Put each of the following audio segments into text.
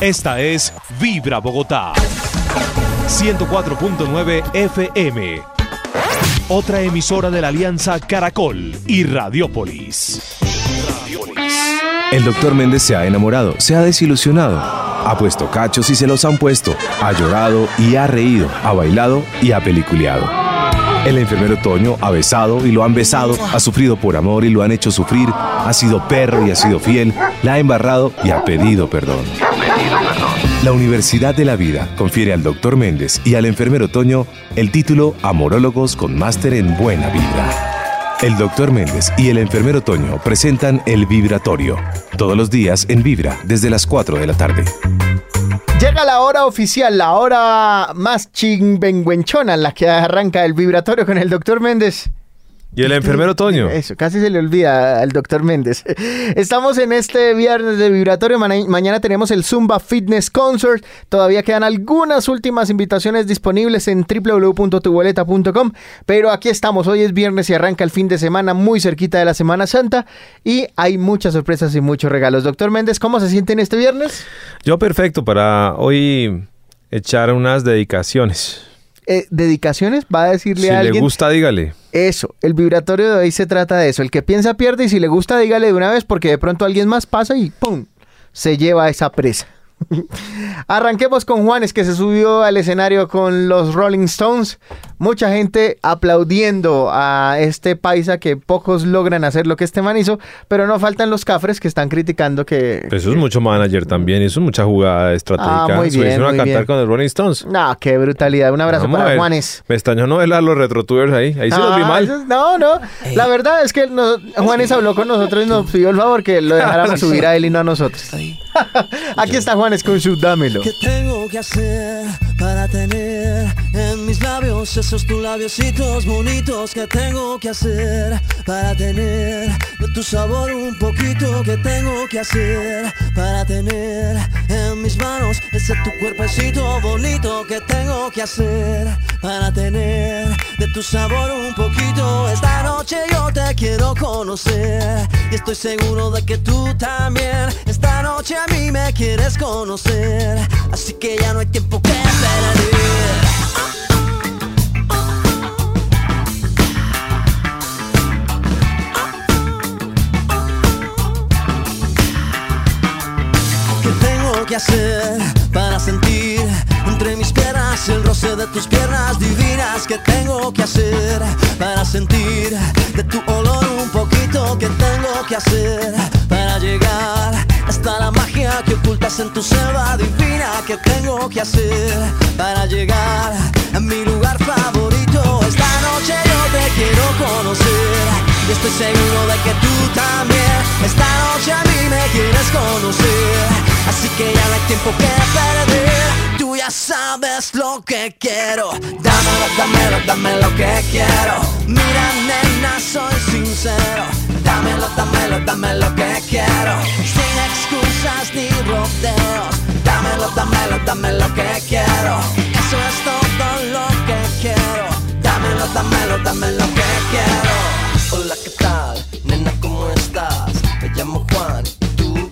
Esta es Vibra Bogotá. 104.9 FM. Otra emisora de la Alianza Caracol y Radiópolis. El doctor Méndez se ha enamorado, se ha desilusionado, ha puesto cachos y se los han puesto, ha llorado y ha reído, ha bailado y ha peliculeado. El enfermero Toño ha besado y lo han besado, ha sufrido por amor y lo han hecho sufrir, ha sido perro y ha sido fiel, la ha embarrado y ha pedido perdón. La Universidad de la Vida confiere al doctor Méndez y al enfermero Toño el título Amorólogos con máster en Buena Vibra. El doctor Méndez y el enfermero Toño presentan el vibratorio. Todos los días en Vibra, desde las 4 de la tarde. Llega la hora oficial, la hora más chingüengüenchona en la que arranca el vibratorio con el doctor Méndez. Y el enfermero Toño. Eso, casi se le olvida al doctor Méndez. Estamos en este viernes de vibratorio. mañana tenemos el Zumba Fitness Concert. Todavía quedan algunas últimas invitaciones disponibles en www.tuboleta.com. Pero aquí estamos. Hoy es viernes y arranca el fin de semana muy cerquita de la Semana Santa. Y hay muchas sorpresas y muchos regalos. Doctor Méndez, ¿cómo se siente en este viernes? Yo perfecto para hoy echar unas dedicaciones. Eh, dedicaciones, va a decirle a alguien. Si le gusta, dígale. Eso, el vibratorio de hoy se trata de eso. El que piensa pierde y si le gusta, dígale de una vez porque de pronto alguien más pasa y ¡pum! se lleva esa presa. Arranquemos con Juanes que se subió al escenario con los Rolling Stones. Mucha gente aplaudiendo a este paisa que pocos logran hacer lo que este man hizo, pero no faltan los cafres que están criticando que... eso es mucho manager también, eso es mucha jugada estratégica. Ah, muy bien, a cantar con los Rolling Stones. No, qué brutalidad. Un abrazo para Juanes. Me extrañó no ver a los retrotubers ahí. Ahí se los vi ah, mal. No, no. La verdad es que Juanes habló con nosotros y nos pidió el favor que lo dejáramos subir a él y no a nosotros. Aquí está Juanes con su dámelo. ¿Qué tengo que hacer para tener en mis labios esos tus labiositos bonitos? ¿Qué tengo que hacer para tener de tu sabor un poquito? ¿Qué tengo que hacer para tener en mis manos ese tu cuerpecito bonito? ¿Qué tengo que hacer para tener de tu sabor un poquito? Esta noche yo te quiero conocer y estoy seguro de que tú también. Esta noche a mí me quieres conocer, así que ya no hay tiempo que perder. ¿Qué tengo que hacer para sentir entre mis piernas el roce de tus piernas divinas? ¿Qué tengo que hacer para sentir de tu olor un poquito? ¿Qué tengo que hacer para llegar hasta la magia que ocultas en tu selva divina. que tengo que hacer para llegar a mi lugar favorito? Esta noche yo te quiero conocer y estoy seguro de que tú también. Esta noche a mí me quieres conocer, así que ya no hay tiempo que perder. Tú ya sabes lo que quiero. Dámelo, dámelo, dame lo que quiero. Mira, nena, soy sincero. Dámelo, dámelo, dame lo que quiero. Sin excusas ni rodeos. Dámelo, dámelo, dame lo que quiero. Eso es todo lo que quiero. Dámelo, dámelo, dame lo que quiero. Hola, ¿qué tal? Nena, ¿cómo estás? Me llamo Juan. ¿Y tú?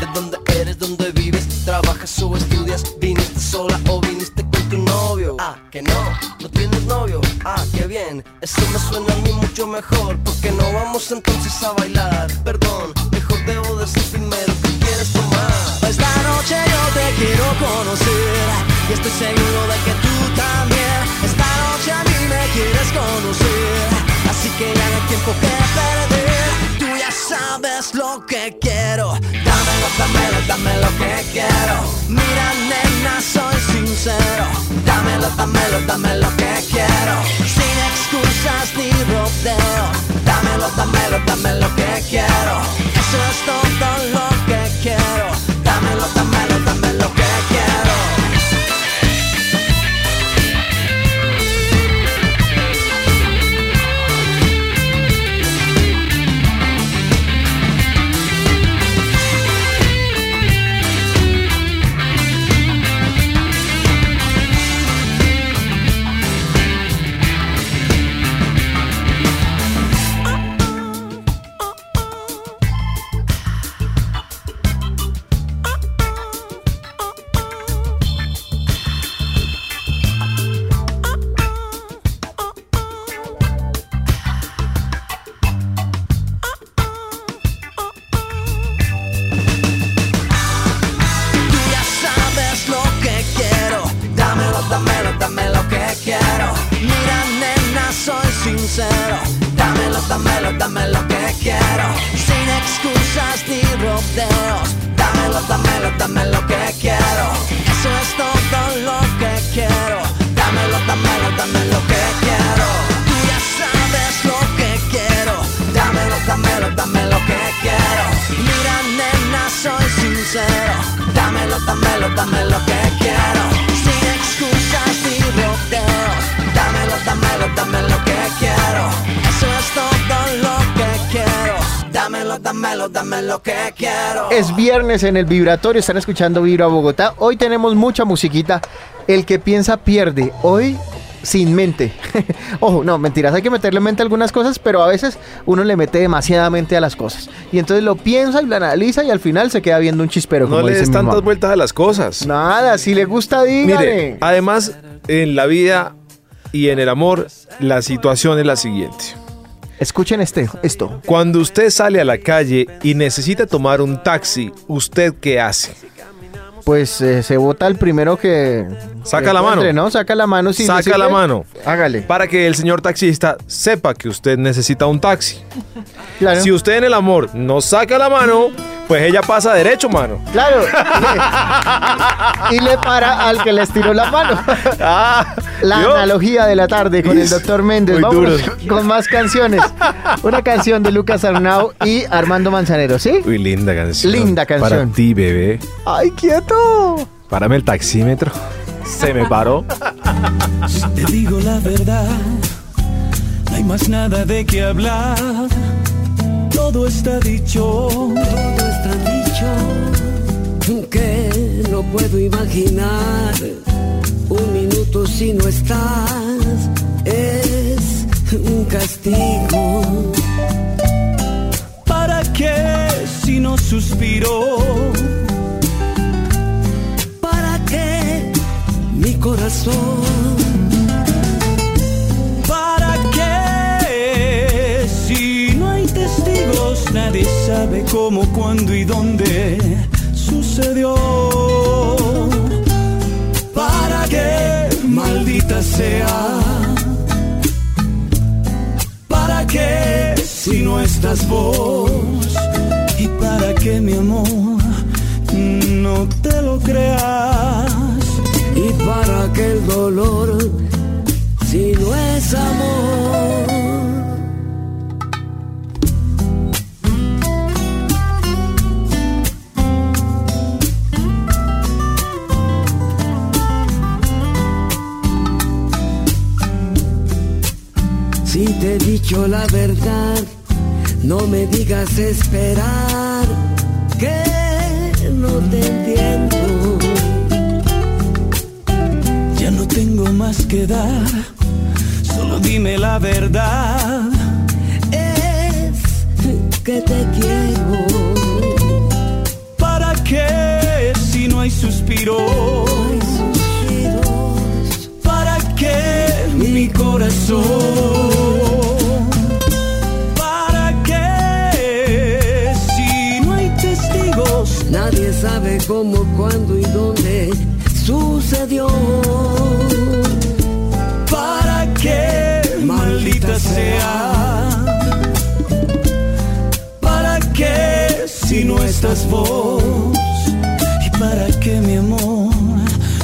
¿De dónde eres? ¿Dónde vives? ¿Trabajas o estudias? ¿Viniste sola o viniste con tu novio? Ah, que no, no tienes novio. Ah, qué bien. Eso me suena a mí mucho mejor. porque no vamos entonces a bailar? Perdón, decir primero que quieres tomar. Esta noche yo te quiero conocer. Y estoy seguro de que tú también. Esta noche a mí me quieres conocer. Así que ya no hay tiempo que perder. Tú ya sabes lo que quiero. Dámelo, dámelo, dame lo que quiero. Mira, nena, soy sincero. Dámelo, dámelo, dame lo que quiero. Sin excusas ni rodeos. Dámelo, dámelo, dame lo que quiero. Eso es todo lo que quiero. Es viernes en el vibratorio, están escuchando Vibra Bogotá. Hoy tenemos mucha musiquita. El que piensa pierde. Hoy sin mente. Ojo, no, mentiras, hay que meterle mente a algunas cosas, pero a veces uno le mete demasiadamente a las cosas. Y entonces lo piensa y lo analiza y al final se queda viendo un chispero. No como le des tantas mamá. vueltas a las cosas. Nada, si le gusta, dígale. Mire, además, en la vida y en el amor, la situación es la siguiente. Escuchen este, esto. Cuando usted sale a la calle y necesita tomar un taxi, ¿usted qué hace? Pues eh, se vota el primero que... Saca que la mano. ¿no? Saca la mano. Si Saca la mano. Hágale. Para que el señor taxista sepa que usted necesita un taxi. Claro. Si usted en el amor no saca la mano, pues ella pasa derecho, mano. Claro. y le para al que le estiró la mano. Ah, La analogía de la tarde con el doctor Méndez. Vamos duro. con más canciones. Una canción de Lucas Arnau y Armando Manzanero, ¿sí? Uy, linda canción. Linda canción. Para ti, bebé. ¡Ay, quieto! Párame el taxímetro. Se me paró. Te digo la verdad, no hay más nada de qué hablar. Todo está dicho. Que no puedo imaginar un minuto si no estás es un castigo. ¿Para qué si no suspiro? ¿Para qué mi corazón? Cómo, cuándo y dónde sucedió. ¿Para qué, maldita sea? ¿Para qué si no estás vos? ¿Y para qué mi amor no te lo creas? ¿Y para qué el dolor si no es amor? Te he dicho la verdad, no me digas esperar, que no te entiendo. Ya no tengo más que dar, solo dime la verdad. Es que te quiero. ¿Para qué si no hay suspiro? Ay, suspiros. ¿Para qué mi corazón? Nadie sabe cómo, cuándo y dónde sucedió. ¿Para qué, maldita sea? ¿Para qué si no estás vos? ¿Y para qué mi amor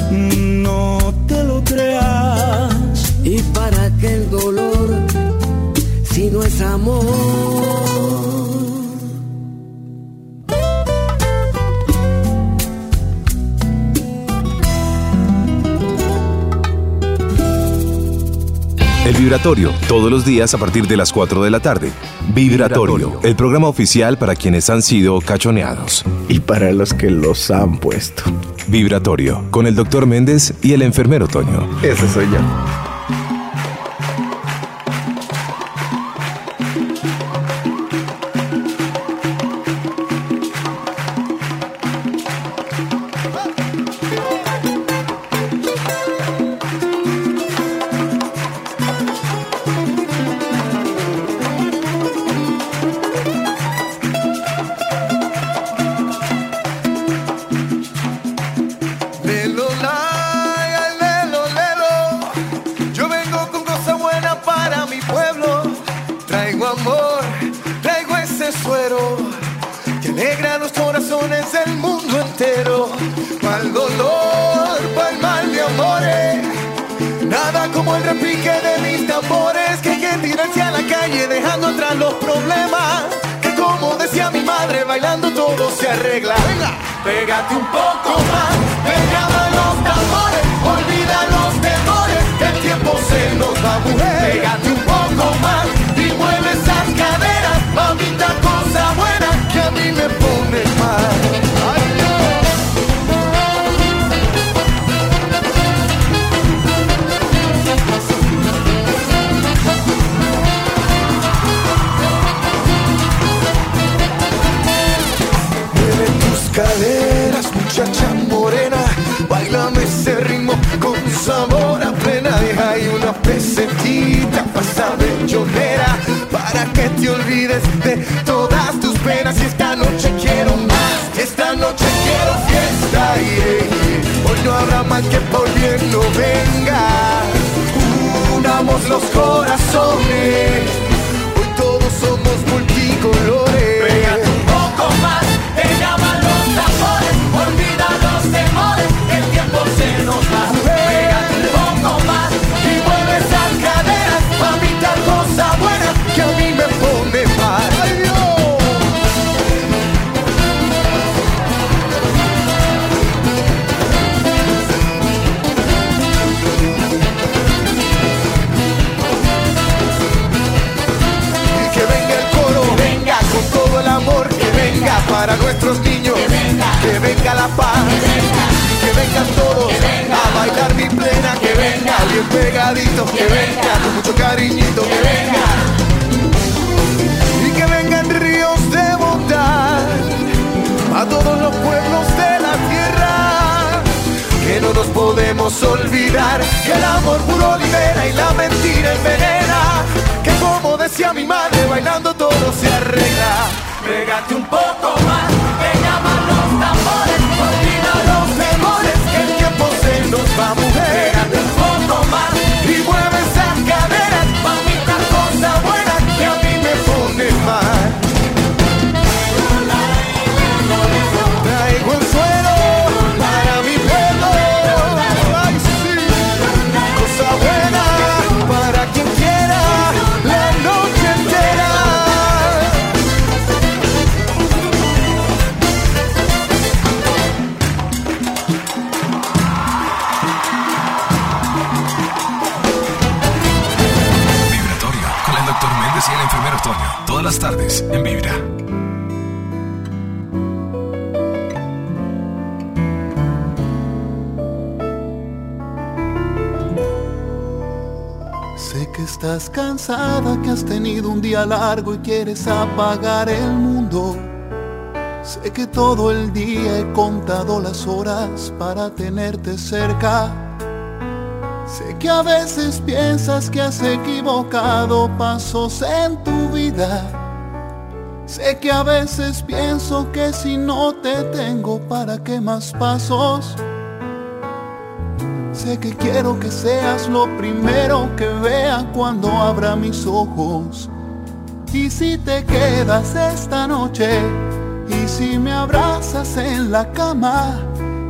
no te lo creas? ¿Y para qué el dolor si no es amor? Vibratorio, todos los días a partir de las 4 de la tarde. Vibratorio, el programa oficial para quienes han sido cachoneados. Y para los que los han puesto. Vibratorio, con el doctor Méndez y el enfermero Toño. Ese soy yo. Corazones. Venga, la paz, que vengan todos a bailar mi plena, que venga. Bien pegadito, que venga. Con mucho cariñito, que venga. Y que vengan ríos de bondad a todos los pueblos de la tierra. Que no nos podemos olvidar que el amor puro libera y la mentira envenena. Que como decía mi madre, bailando todo se arregla. Pégate un poco más, las tardes en Vibra. Sé que estás cansada, que has tenido un día largo y quieres apagar el mundo. Sé que todo el día he contado las horas para tenerte cerca. Sé que a veces piensas que has equivocado pasos en tu vida. Sé que a veces pienso que si no te tengo, ¿para qué más pasos? Sé que quiero que seas lo primero que vea cuando abra mis ojos. Y si te quedas esta noche, y si me abrazas en la cama,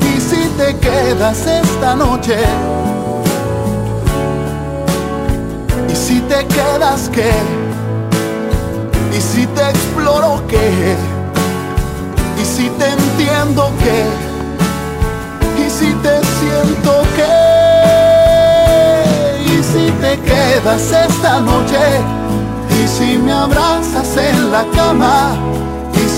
Y si te quedas esta noche, y si te quedas qué, y si te exploro qué, y si te entiendo qué, y si te siento qué si te quedas esta noche. Y si me abrazas en la cama. y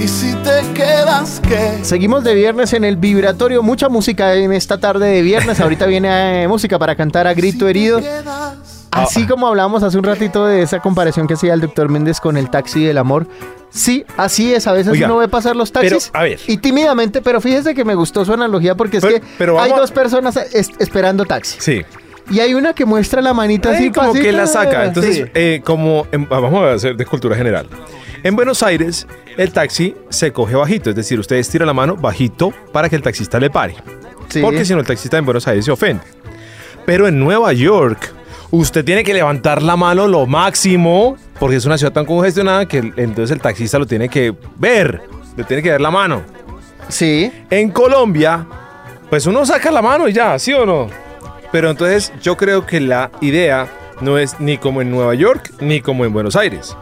¿Y si te quedas qué? Seguimos de viernes en el vibratorio, mucha música en esta tarde de viernes. Ahorita viene eh, música para cantar a grito herido. Así como hablamos hace un ratito de esa comparación que hacía el doctor Méndez con el taxi del amor. Sí, así es. A veces Oiga, uno ve pasar los taxis. pero, a ver. Y tímidamente, pero fíjese que me gustó su analogía porque es Pero- que pero hay dos personas es- esperando taxi. Sí. Y hay una que muestra la manita así Ahí como que la saca. Entonces, Sí. eh, como en- vamos a hacer de cultura general. En Buenos Aires, el taxi se coge bajito, es decir, usted estira la mano bajito para que el taxista le pare. Sí. Porque si no, el taxista en Buenos Aires se ofende. Pero en Nueva York, usted tiene que levantar la mano lo máximo, porque es una ciudad tan congestionada que el- entonces el taxista lo tiene que ver, le tiene que ver la mano. Sí. En Colombia, pues uno saca la mano y ya, ¿sí o no? Pero entonces yo creo que la idea no es ni como en Nueva York ni como en Buenos Aires.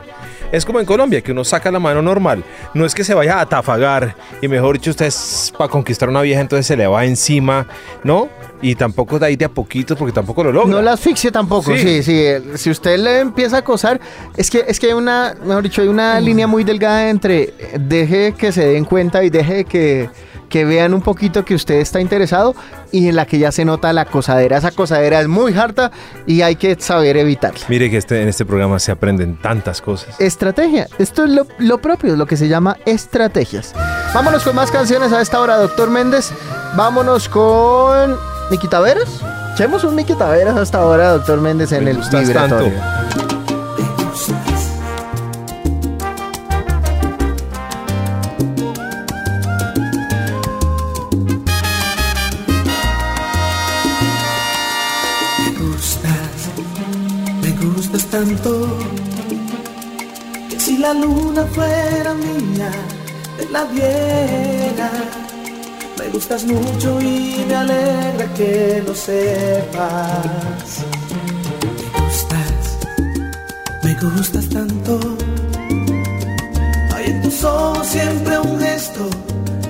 Es como en Colombia, que uno saca la mano normal. No es que se vaya a atafagar y mejor dicho, usted es para conquistar a una vieja, entonces se le va encima, ¿no? Y tampoco de ahí de a poquitos porque tampoco lo logra. No la asfixie tampoco, Sí. sí, sí. el- Si usted le empieza a acosar, es que, es que hay una, mejor dicho, hay una línea muy delgada entre eh, deje que se den cuenta y deje que, que vean un poquito que usted está interesado y en la que ya se nota la acosadera. Esa acosadera es muy harta y hay que saber evitarla. Mire que este, en este programa se aprenden tantas cosas. Estrategia. Esto es lo, lo propio, es lo que se llama estrategias. Vámonos con más canciones a esta hora, doctor Méndez. Vámonos con Miki Taveras. Echemos un Miki Taveras hasta ahora, doctor Méndez, en Me el vibratorio. Tanto. Que si la luna fuera mía, te la diera. Me gustas mucho y me alegra que lo sepas. Me gustas, me gustas tanto. Hay en tus ojos siempre un gesto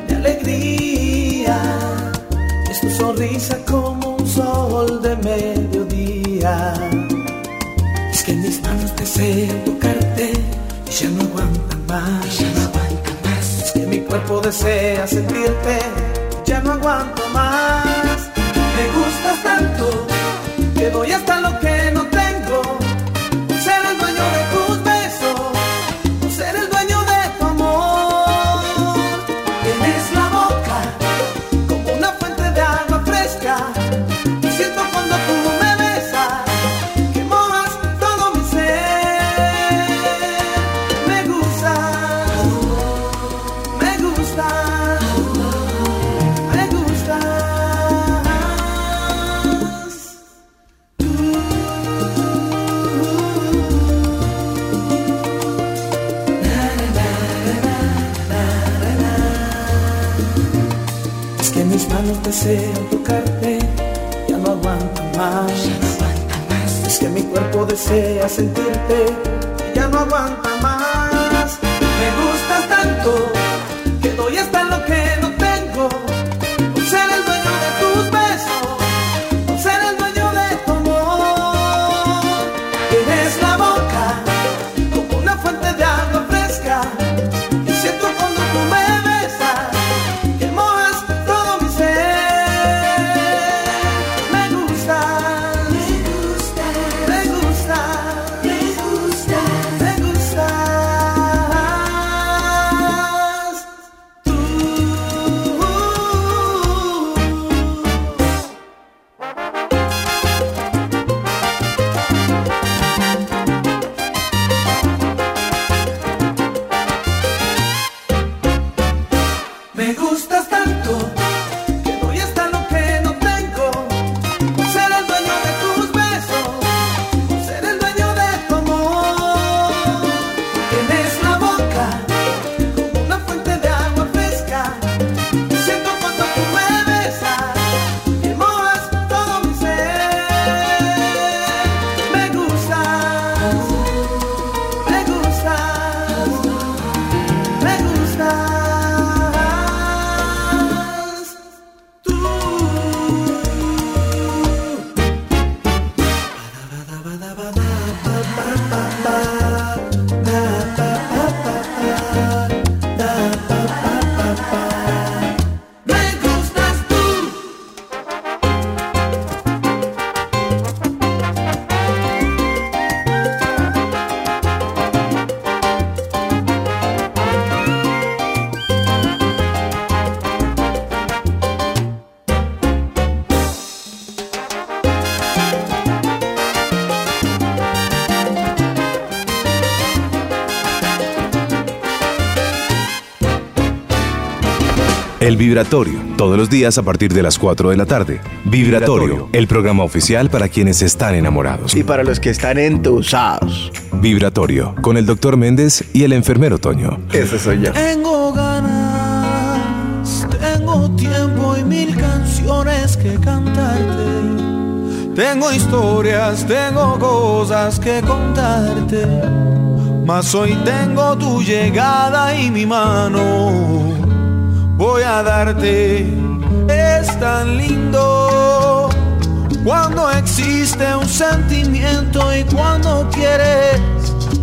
de alegría. Es tu sonrisa como un sol de mediodía. Que mis manos desean tocarte y ya no aguantan más. Ya no aguantan más. Es que mi cuerpo desea sentirte, ya no aguanto más. Me gustas tanto que doy hasta lo tocarte, ya no aguanto más. Es que mi cuerpo desea sentirte, ya no aguanta más. Me gustas tanto El Vibratorio, todos los días a partir de las 4 de la tarde. Vibratorio, el programa oficial para quienes están enamorados. Y para los que están entusados. Vibratorio, con el doctor Méndez y el enfermero Toño. Ese soy yo. Tengo ganas, tengo tiempo y mil canciones que cantarte. Tengo historias, tengo cosas que contarte. Mas hoy tengo tu llegada y mi mano. Voy a darte, es tan lindo. Cuando existe un sentimiento y cuando quieres,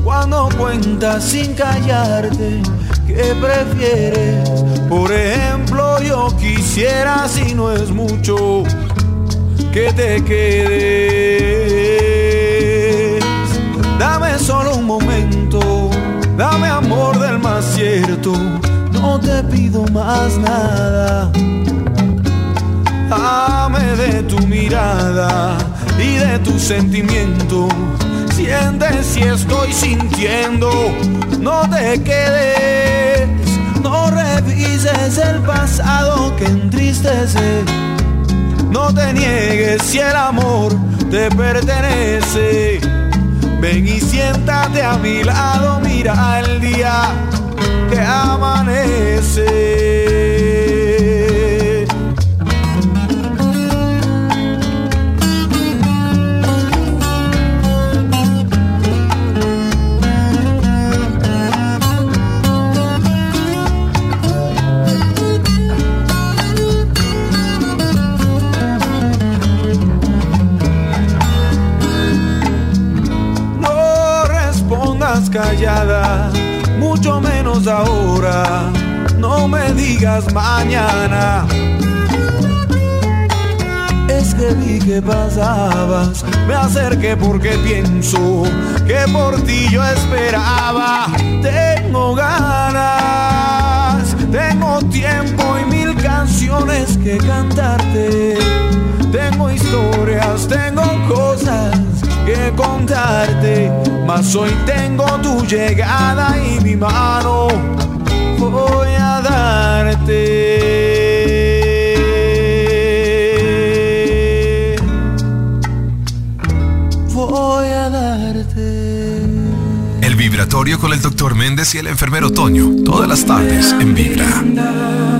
cuando cuentas sin callarte, ¿qué prefieres? Por ejemplo, yo quisiera, si no es mucho, que te quedes. Dame solo un momento, dame amor del más cierto, no te pido más nada. Dame de tu mirada y de tu sentimiento. Siente si estoy sintiendo, no te quedes, no revises el pasado que entristece. No te niegues si el amor te pertenece. Ven y siéntate a mi lado, mira el día que amanece. No respondas callada, mucho menos ahora. No me digas mañana. Es que vi que pasabas, me acerqué porque pienso que por ti yo esperaba. Tengo ganas, tengo tiempo y mil canciones que cantarte. Tengo historias, tengo cosas que contarte, mas hoy tengo tu llegada y mi mano voy a darte. Voy a darte. El Vibratorio con el doctor Méndez y el enfermero Toño. Todas las tardes en Vibra.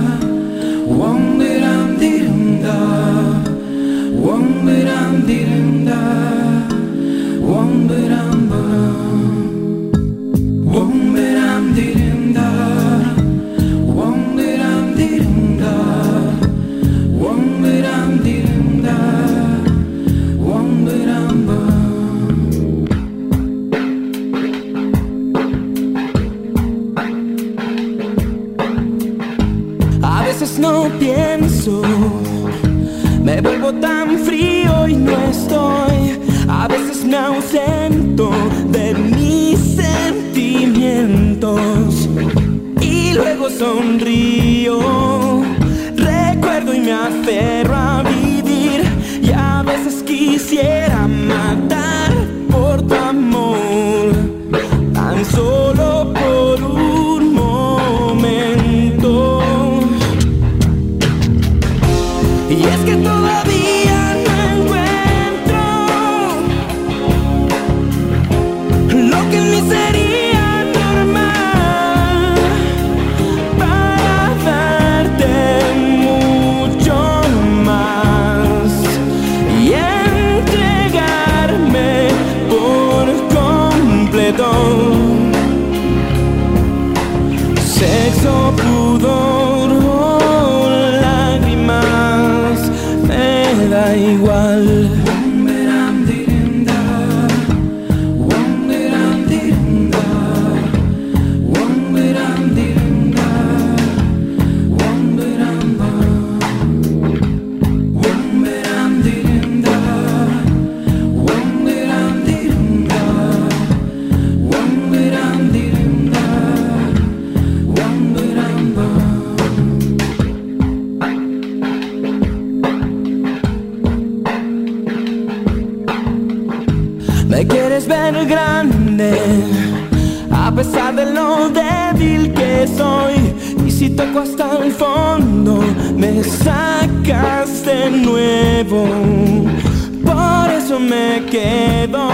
Me quedo,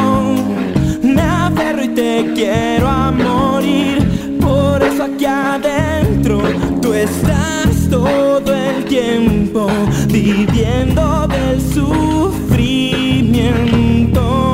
me aferro y te quiero a morir. Por eso aquí adentro tú estás todo el tiempo viviendo del sufrimiento.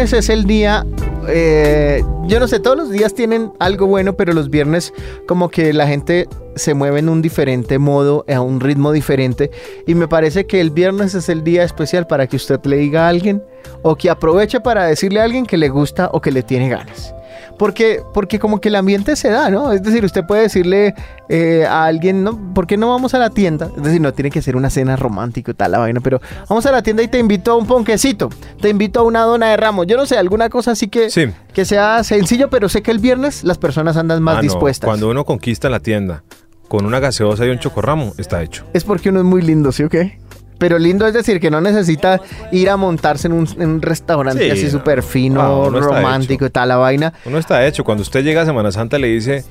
Es el día. eh, yo no sé, todos los días tienen algo bueno, pero los viernes, como que la gente se mueve en un diferente modo, a un ritmo diferente. Y me parece que el viernes es el día especial para que usted le diga a alguien o que aproveche para decirle a alguien que le gusta o que le tiene ganas. Porque, porque como que el ambiente se da, ¿no? Es decir, usted puede decirle eh, a alguien, ¿no? ¿por qué no vamos a la tienda? Es decir, no tiene que ser una cena romántica y tal, la vaina, pero vamos a la tienda y te invito a un ponquecito, te invito a una dona de ramos, yo no sé, alguna cosa así que, Sí. que sea sencillo, pero sé que el viernes las personas andan más Ah, no, dispuestas. Cuando uno conquista la tienda con una gaseosa y un chocorramo, está hecho. Es porque uno es muy lindo, ¿sí o qué? Pero lindo es decir que no necesita ir a montarse en un, en un restaurante Sí, así súper Ah, fino, está romántico y tal, la vaina. Uno está hecho. Cuando usted llega a Semana Santa le dice,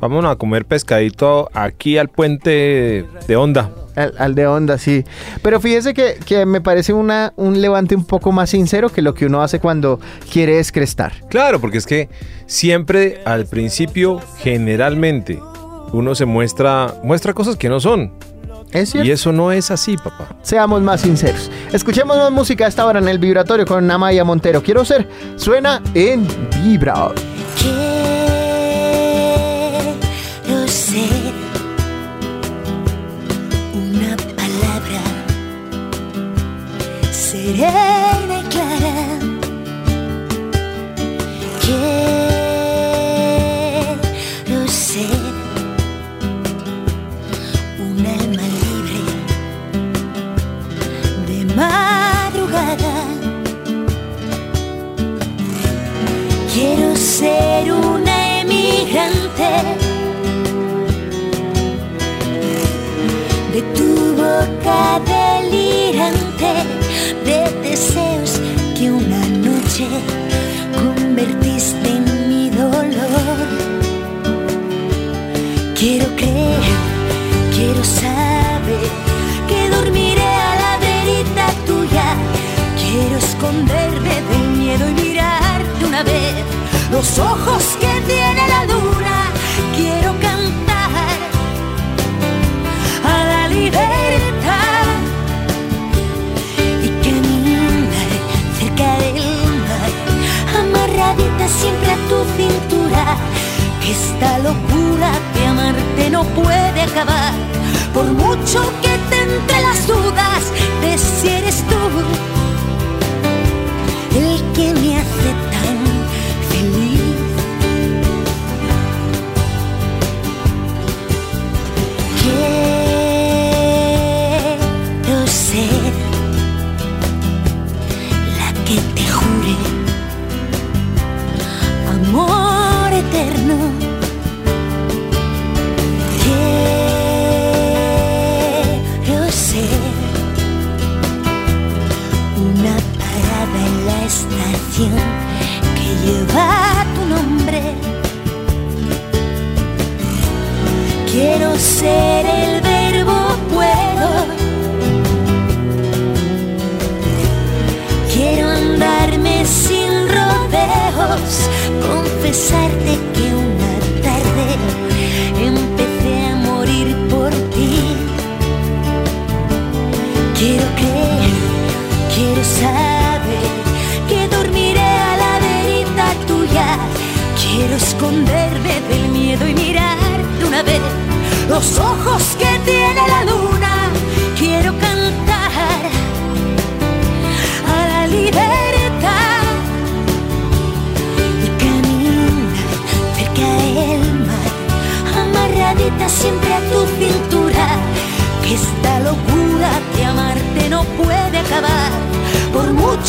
vámonos a comer pescadito aquí al puente de Onda. Al, al de onda, sí. Pero fíjese que, que me parece una, un levante un poco más sincero que lo que uno hace cuando quiere descrestar. Claro, porque es que siempre al principio, generalmente, uno se muestra, muestra cosas que no son. ¿Es cierto? Y eso no es así, papá. Seamos más sinceros. Escuchemos más música a esta hora en el vibratorio con Amaya Montero. Quiero ser, suena en Vibra. Quiero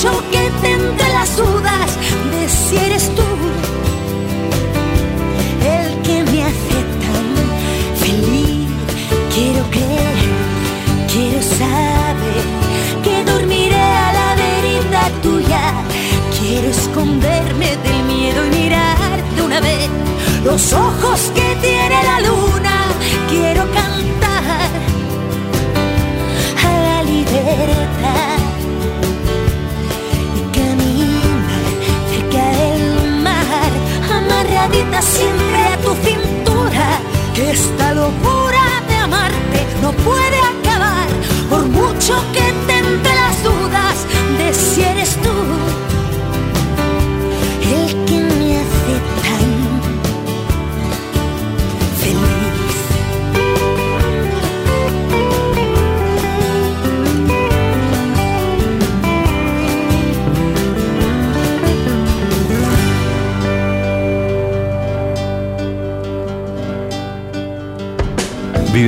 por mucho que te entre las dudas de si eres tú el que me hace tan feliz. Quiero creer, quiero saber que dormiré a la verita tuya. Quiero esconderme del miedo y mirar de una vez los ojos que tiene la luna.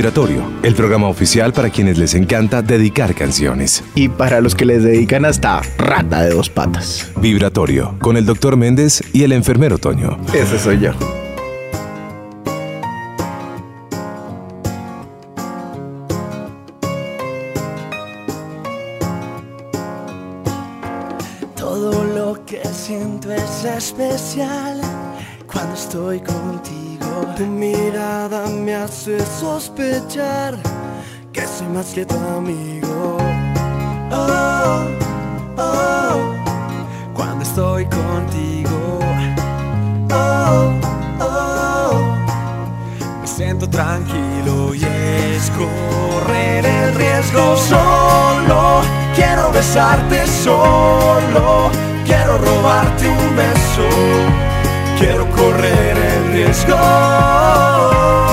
Vibratorio, el programa oficial para quienes les encanta dedicar canciones. Y para los que les dedican hasta rata de dos patas. Vibratorio, con el doctor Méndez y el enfermero Toño. Ese soy yo. Que soy más que tu amigo. Oh, oh, cuando estoy contigo. Oh, oh, me siento tranquilo y es correr el riesgo solo. Quiero besarte solo, quiero robarte un beso, quiero correr el riesgo.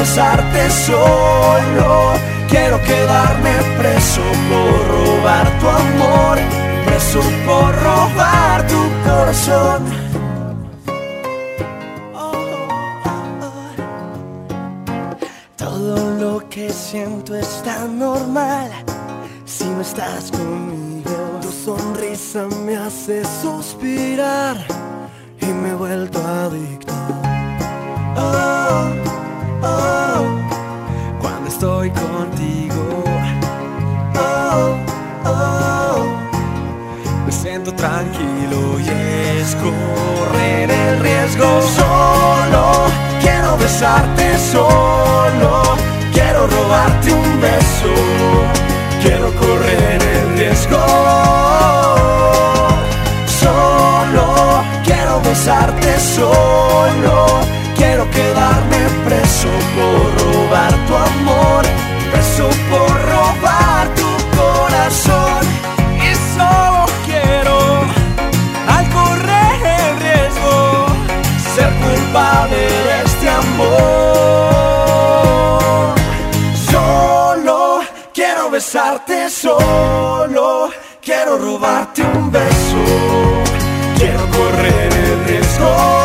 Besarte solo, quiero quedarme preso por robar tu amor, preso por robar tu corazón. Todo lo que siento es tan normal si no estás conmigo. Tu sonrisa me hace suspirar y me he vuelto adicto. Tranquilo y es correr el riesgo solo. Quiero besarte solo, quiero robarte un beso, quiero correr el riesgo. Solo quiero besarte solo, quiero quedarme preso por besarte, solo quiero robarte un beso, quiero correr el riesgo.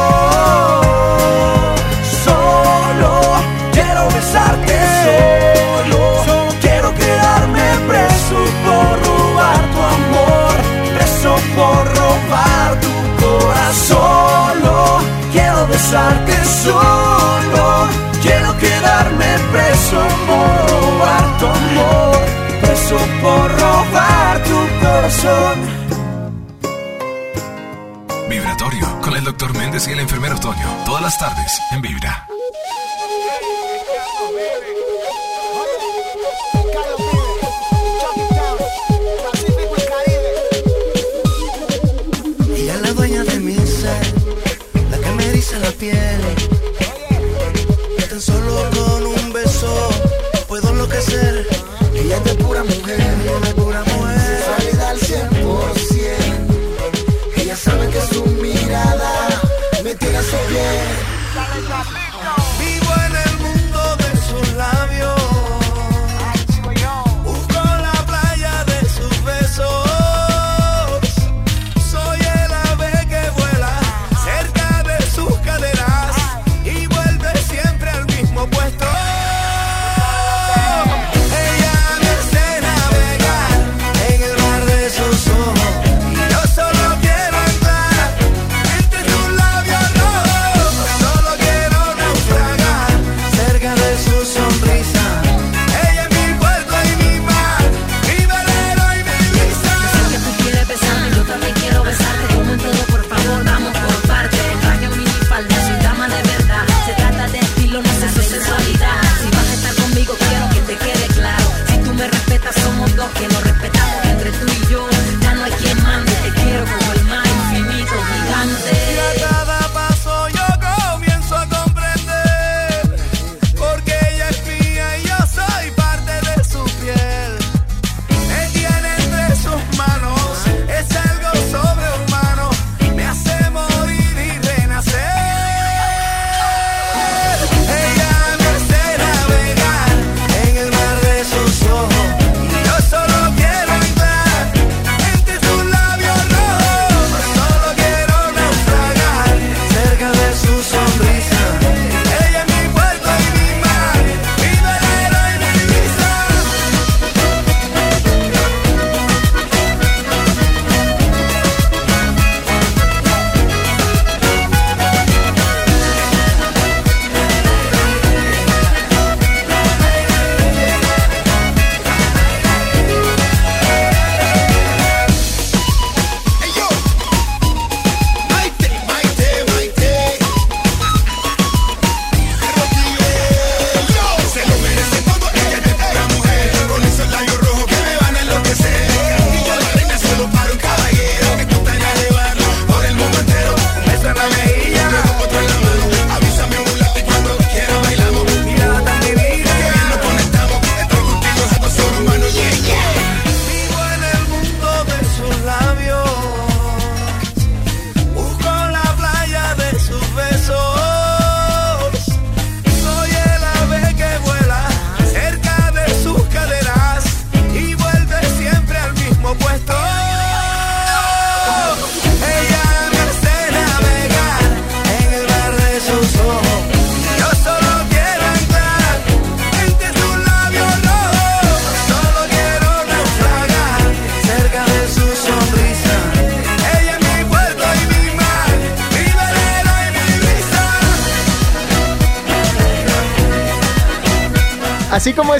Vibratorio, con el doctor Méndez y el enfermero Toño. Todas las tardes en Vibra.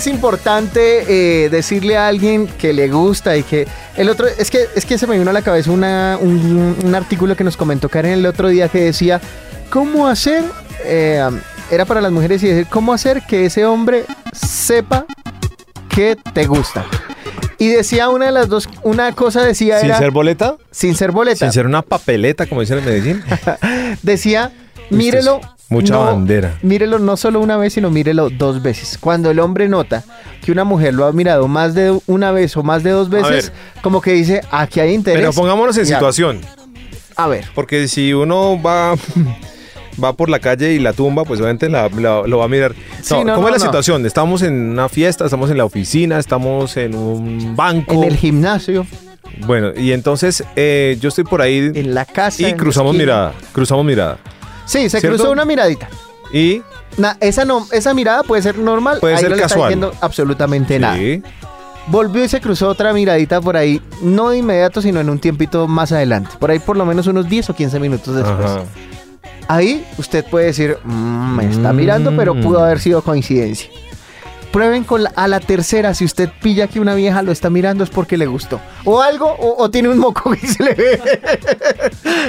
Es importante eh, decirle a alguien que le gusta y que el otro, es que, es que se me vino a la cabeza una- un, un artículo que nos comentó Karen el otro día que decía, ¿cómo hacer? eh, era para las mujeres y decir, ¿cómo hacer que ese hombre sepa que te gusta? Y decía una de las dos, una cosa decía Sin era, ser boleta, sin ser boleta, sin ser una papeleta, como dicen en Medellín. decía, mírelo. Mucha no- bandera. Mírelo no solo una vez, sino mírelo dos veces. Cuando el hombre nota que una mujer lo ha mirado más de una vez o más de dos veces, como que dice, aquí hay interés. Pero pongámonos en Ya. situación. A ver. Porque si uno va, va por la calle y la tumba, pues obviamente la- la- lo va a mirar. Sí, No, no, ¿Cómo no, es la situación? Estamos en una fiesta, estamos en la oficina, estamos en un banco. En el gimnasio, Bueno, y entonces eh, yo estoy por ahí en la casa. y cruzamos mirada. Cruzamos mirada. Sí, se ¿Cierto? cruzó una miradita. Y Na- esa, no, esa mirada puede ser normal. Puede ahí ser no le está casual. diciendo absolutamente nada. Volvió y se cruzó otra miradita por ahí, no de inmediato, sino en un tiempito más adelante. Por ahí por lo menos unos 10 o 15 minutos después. ajá. Ahí usted puede decir, "Mm, me está mirando, pero Mm. pudo haber sido coincidencia. Prueben con la- a la tercera, si usted pilla que una vieja lo está mirando es porque le gustó. O algo, o, o tiene un moco que se le ve.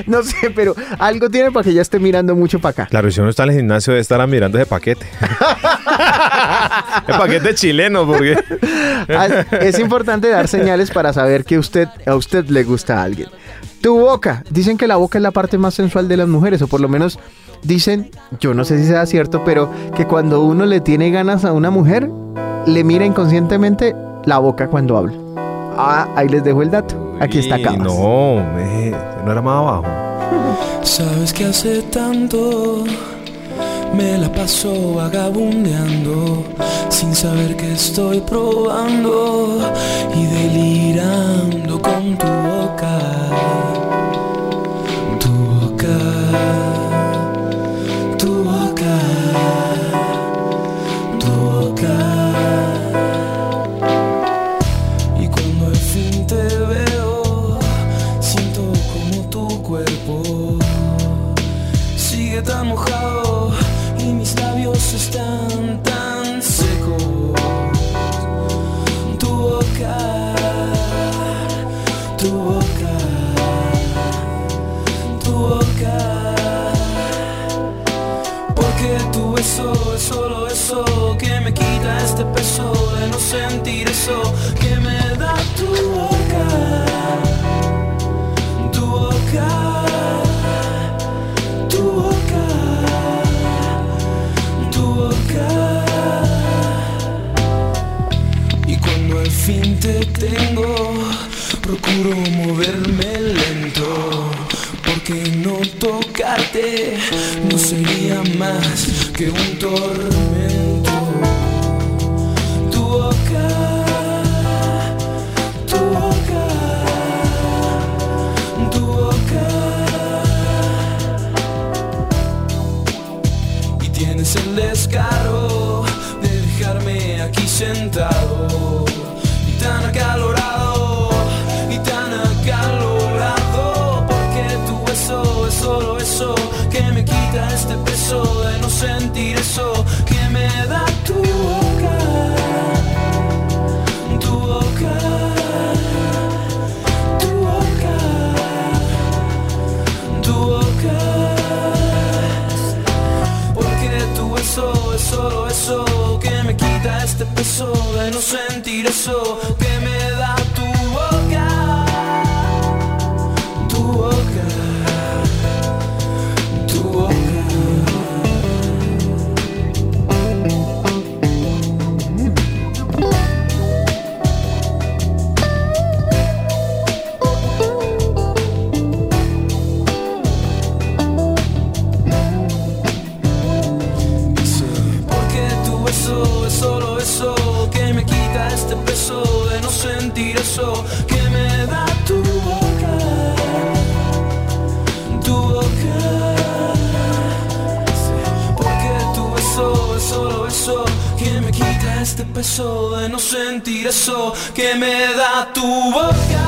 no sé, pero algo tiene para que ya esté mirando mucho para acá. Claro, si uno está en el gimnasio debe estar mirando ese paquete. el paquete chileno, porque... Ah, Es importante dar señales para saber que usted, a usted le gusta a alguien. Tu boca. Dicen que la boca es la parte más sensual de las mujeres, o por lo menos dicen, yo no sé si sea cierto, pero que cuando uno le tiene ganas a una mujer, le mira inconscientemente la boca cuando habla. Ah, ahí les dejo el dato. Aquí está Cabas. No, me- no era más abajo. Sabes que hace tanto me la paso vagabundeando sin saber que estoy probando y delirando con tu boca, tu boca, procuro moverme lento. Porque no tocarte no sería más que un tormento. Peso de no sentir eso que me da tu boca tu boca tu boca tu boca. Porque tu beso es solo eso que me quita este peso de no sentir eso peso de no sentir eso que me da tu boca.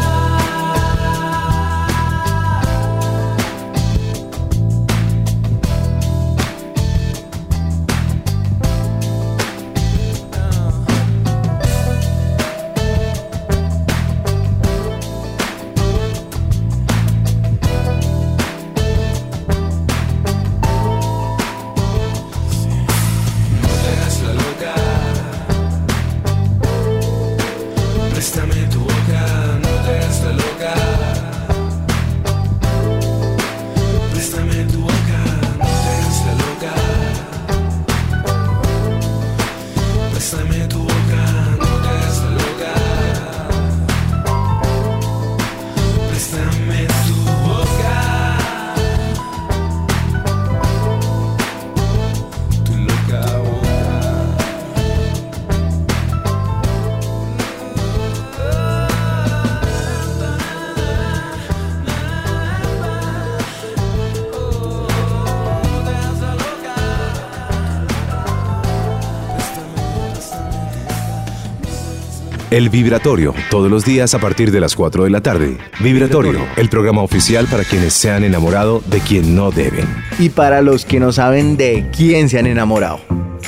El Vibratorio, todos los días a partir de las 4 de la tarde. Vibratorio, el programa oficial para quienes se han enamorado de quien no deben. Y para los que no saben de quién se han enamorado.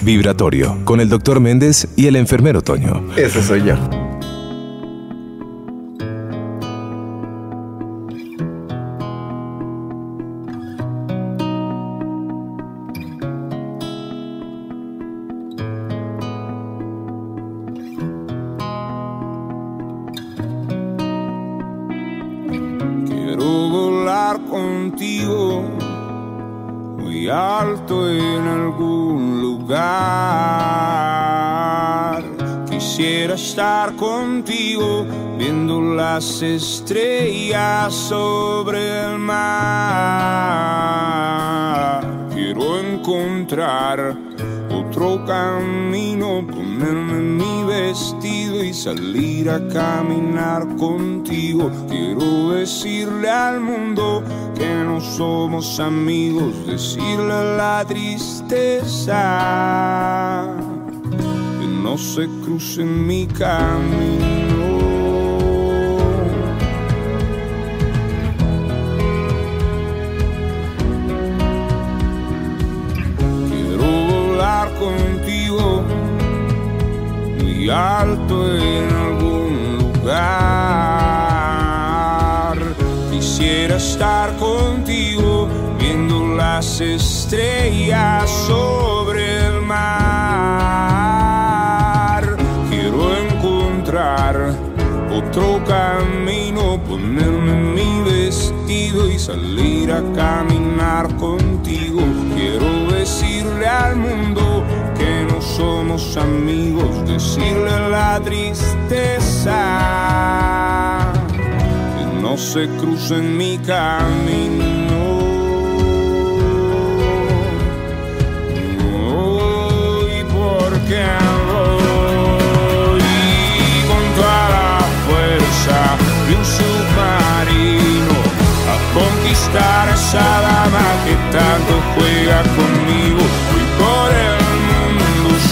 Vibratorio, con el doctor Méndez y el enfermero Toño. Ese soy yo. Las estrellas sobre el mar. Quiero encontrar otro camino, ponerme mi vestido y salir a caminar contigo. Quiero decirle al mundo que no somos amigos, decirle a la tristeza que no se cruce en mi camino. Alto en algún lugar. Quisiera estar contigo viendo las estrellas sobre el mar. Quiero encontrar otro camino, ponerme mi vestido y salir a caminar contigo. Quiero decirle al mundo somos amigos, decirle la tristeza que no se cruce en mi camino. Voy porque voy con toda la fuerza de un submarino a conquistar esa dama que tanto juega conmigo.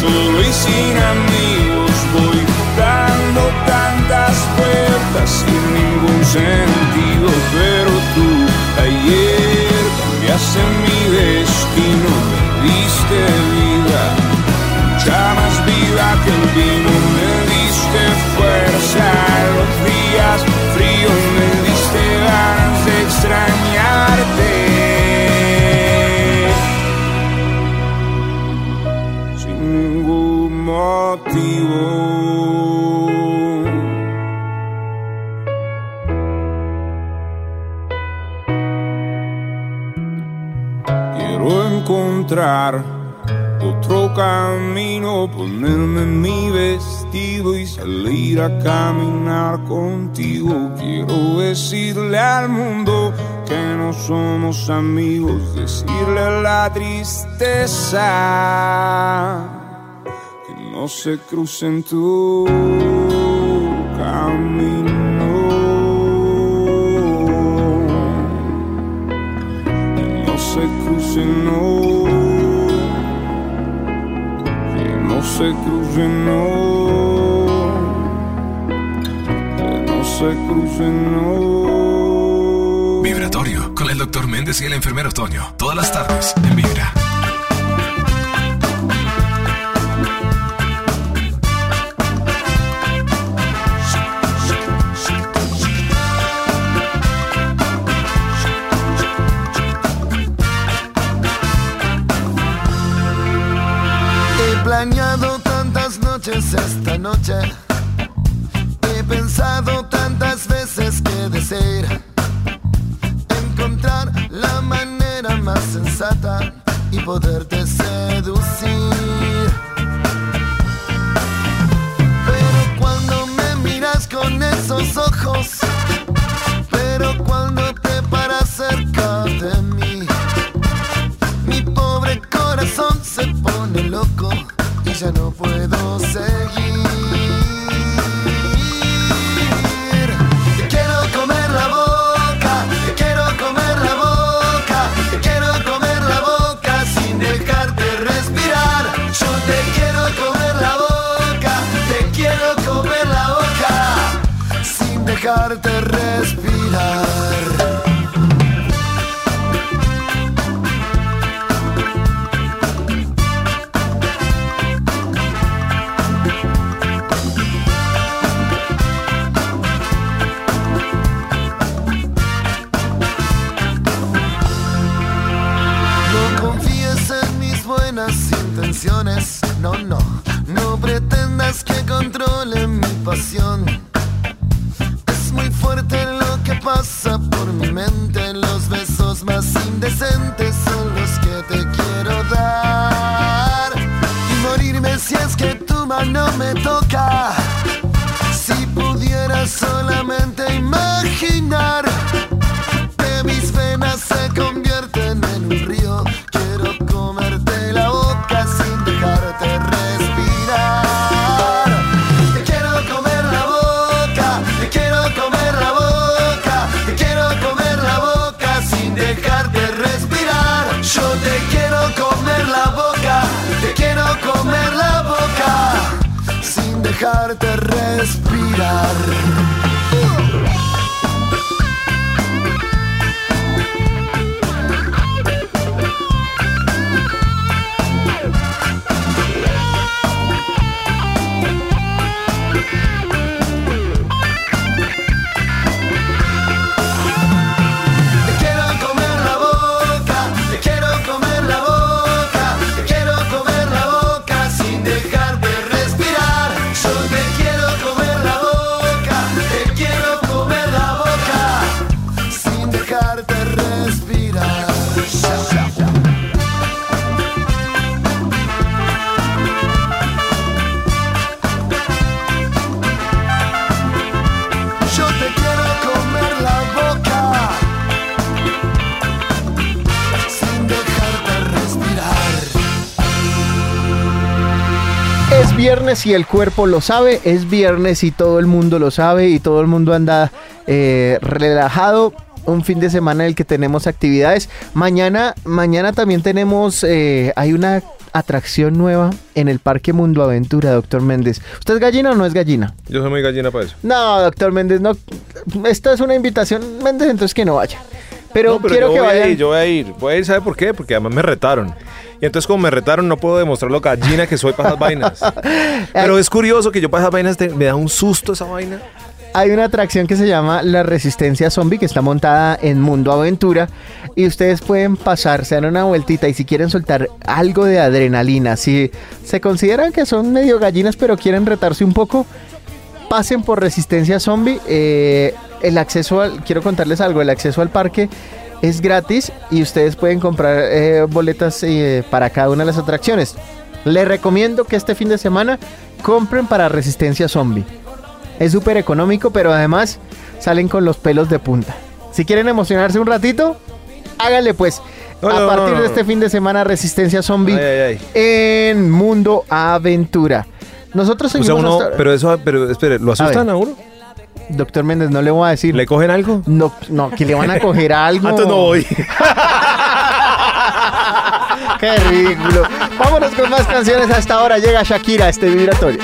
Solo y sin amigos. Voy dando tantas vueltas sin ningún sentido, caminar contigo. Quiero decirle al mundo que no somos amigos, decirle la tristeza que no se cruce en tu camino. Que no se cruce, no. Que no se cruce, no. Se. Vibratorio, con el doctor Méndez y el enfermero Toño. Todas las tardes en Vibra. He planeado tantas noches esta noche. He pensado tantas poderte no, no. No pretendas que controle mi pasión. Es muy fuerte lo que pasa por mi mente. Los besos más indecentes son los que te quiero dar. Y morirme si es que tu mano me toca. Si pudiera solamente imaginar que mis venas se convierten dejarte respirar. Viernes y el cuerpo lo sabe, es viernes y todo el mundo lo sabe y todo el mundo anda eh, relajado. Un fin de semana en el que tenemos actividades. Mañana, mañana también tenemos, eh, hay una atracción nueva en el Parque Mundo Aventura, doctor Méndez. ¿Usted es gallina o no es gallina? Yo soy muy gallina para eso. No, doctor Méndez, no. Esta es una invitación, Méndez, entonces que no vaya. Pero, No, pero quiero yo que voy a ir, yo voy a ir. Voy a ir, ¿sabe por qué? Porque además me retaron. Y entonces como me retaron no puedo demostrar lo gallina que soy para esas vainas. Pero es curioso que yo para esas vainas te- me da un susto esa vaina. Hay una atracción que se llama la Resistencia Zombie que está montada en Mundo Aventura y ustedes pueden pasar, se dan una vueltita y si quieren soltar algo de adrenalina, si se consideran que son medio gallinas pero quieren retarse un poco, pasen por Resistencia Zombie. eh, el acceso al, quiero contarles algo, el acceso al parque es gratis y ustedes pueden comprar eh, boletas eh, para cada una de las atracciones. Les recomiendo que este fin de semana compren para Resistencia Zombie. Es súper económico, pero además salen con los pelos de punta. Si quieren emocionarse un ratito, háganle pues. No, a no, partir no, de este fin de semana, Resistencia Zombie Ay, ay, en Mundo Aventura. Nosotros O sea, seguimos uno, hasta- pero eso, pero espere, ¿lo asustan ver. a, uno? Doctor Méndez, no le voy a decir. ¿Le cogen algo? No, no, que le van a coger algo. Antes no voy. Qué ridículo. Vámonos con más canciones. Hasta ahora llega Shakira, a este vibratorio.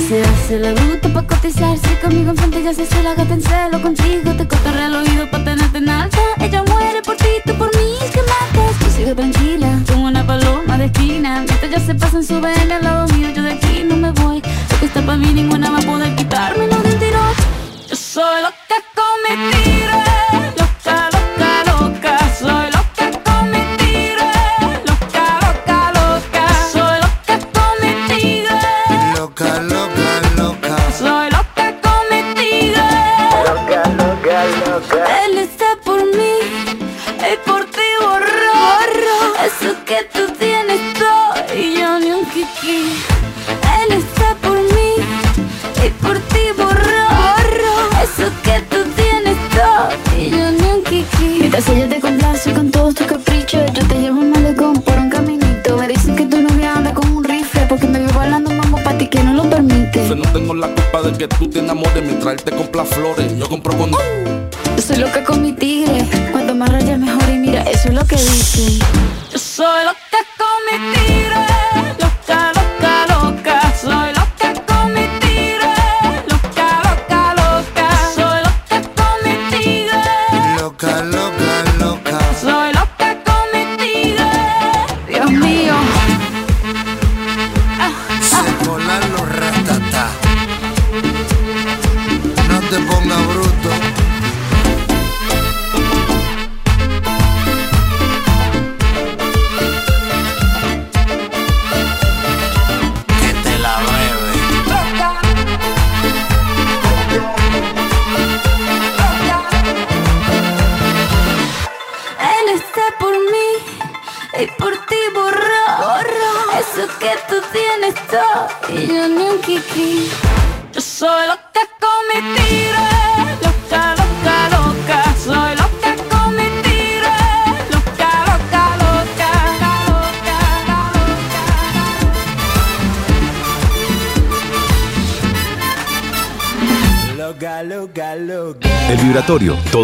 Se hace la bruta pa' cotizarse conmigo enfrente ya se hace la gata en celo contigo te cotorrea al oído pa' tenerte en alta. Ella muere por ti, tú por mí, que matas. Tú sigue tranquila, como una paloma de esquina. Mientras ya se pasan su ven al lado mío, yo de aquí no me voy. Lo que está para mí ninguna va a poder quitármelo de un tirón. Yo soy loca con mi compra flores. Yo compro con.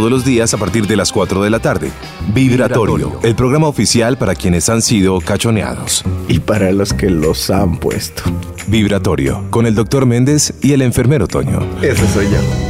Todos los días a partir de las 4 de la tarde. Vibratorio, el programa oficial para quienes han sido cachoneados. Y para los que los han puesto. Vibratorio, con el doctor Méndez y el enfermero Toño. Ese soy yo.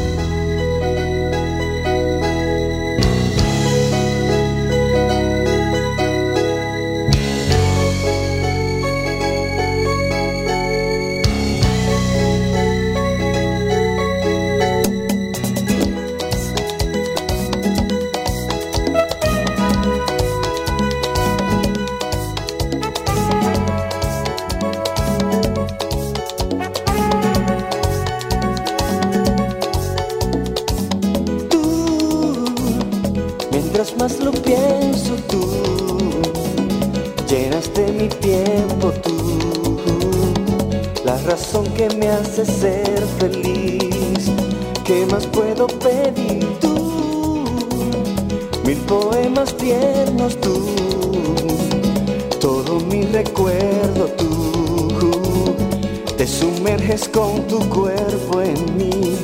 Tu cuerpo en mí.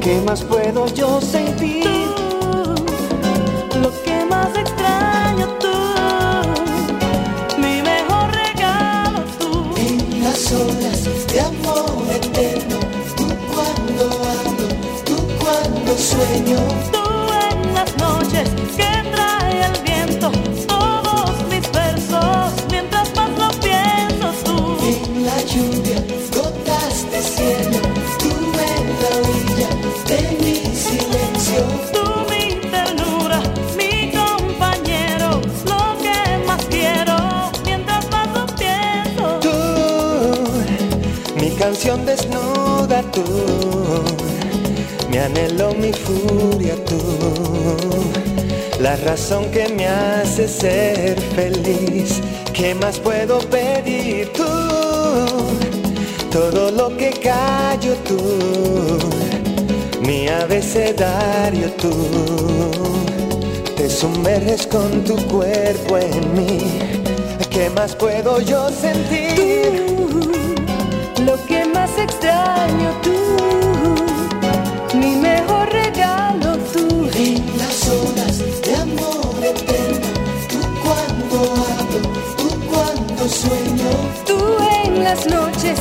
¿Qué más puedo yo sentir? Canción desnuda tú, mi anhelo, mi furia tú, la razón que me hace ser feliz. ¿Qué más puedo pedir tú? Todo lo que callo tú, mi abecedario tú, te sumerges con tu cuerpo en mí. ¿Qué más puedo yo sentir? Más extraño tú, mi mejor regalo tú. En las olas de amor eterno, tú cuando hablo, tú cuando sueño. Tú en las noches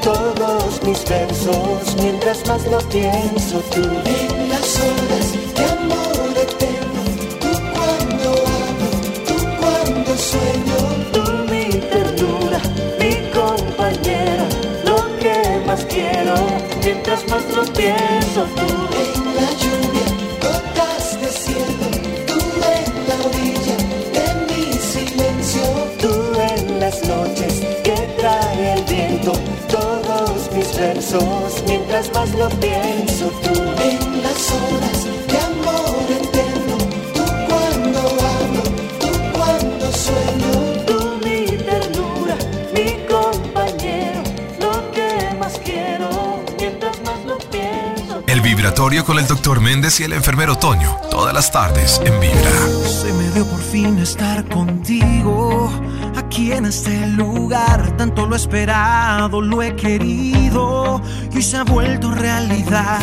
todos mis versos, mientras más lo pienso tú. En las horas de amor eterno, tú cuando hablo, tú cuando sueño. Tú mi ternura, mi compañera, lo que más quiero, mientras más lo pienso tú. Lo pienso tú. En las horas de amor eterno, tú cuando hablo, tú cuando sueño. Tú mi ternura, mi compañero, lo que más quiero, mientras más lo pienso. El vibratorio con el doctor Méndez y el enfermero Toño. Todas las tardes en Vibra. Se me dio por fin estar contigo en este lugar. Tanto lo he esperado, lo he querido y se ha vuelto realidad.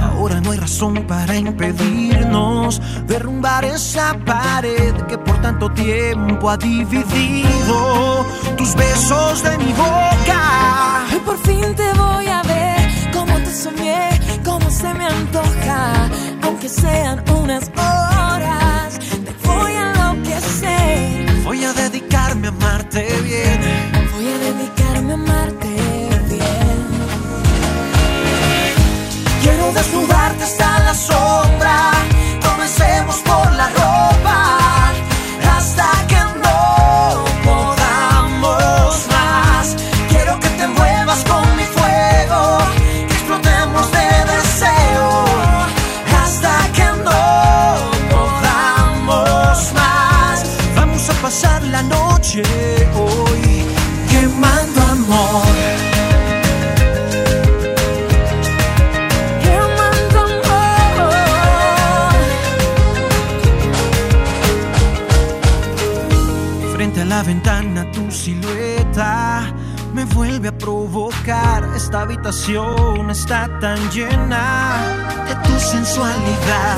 Ahora no hay razón para impedirnos derrumbar esa pared que por tanto tiempo ha dividido tus besos de mi boca. Hoy por fin te voy a ver, como te soñé, como se me antoja, aunque sean unas horas, habitación está tan llena de tu sensualidad.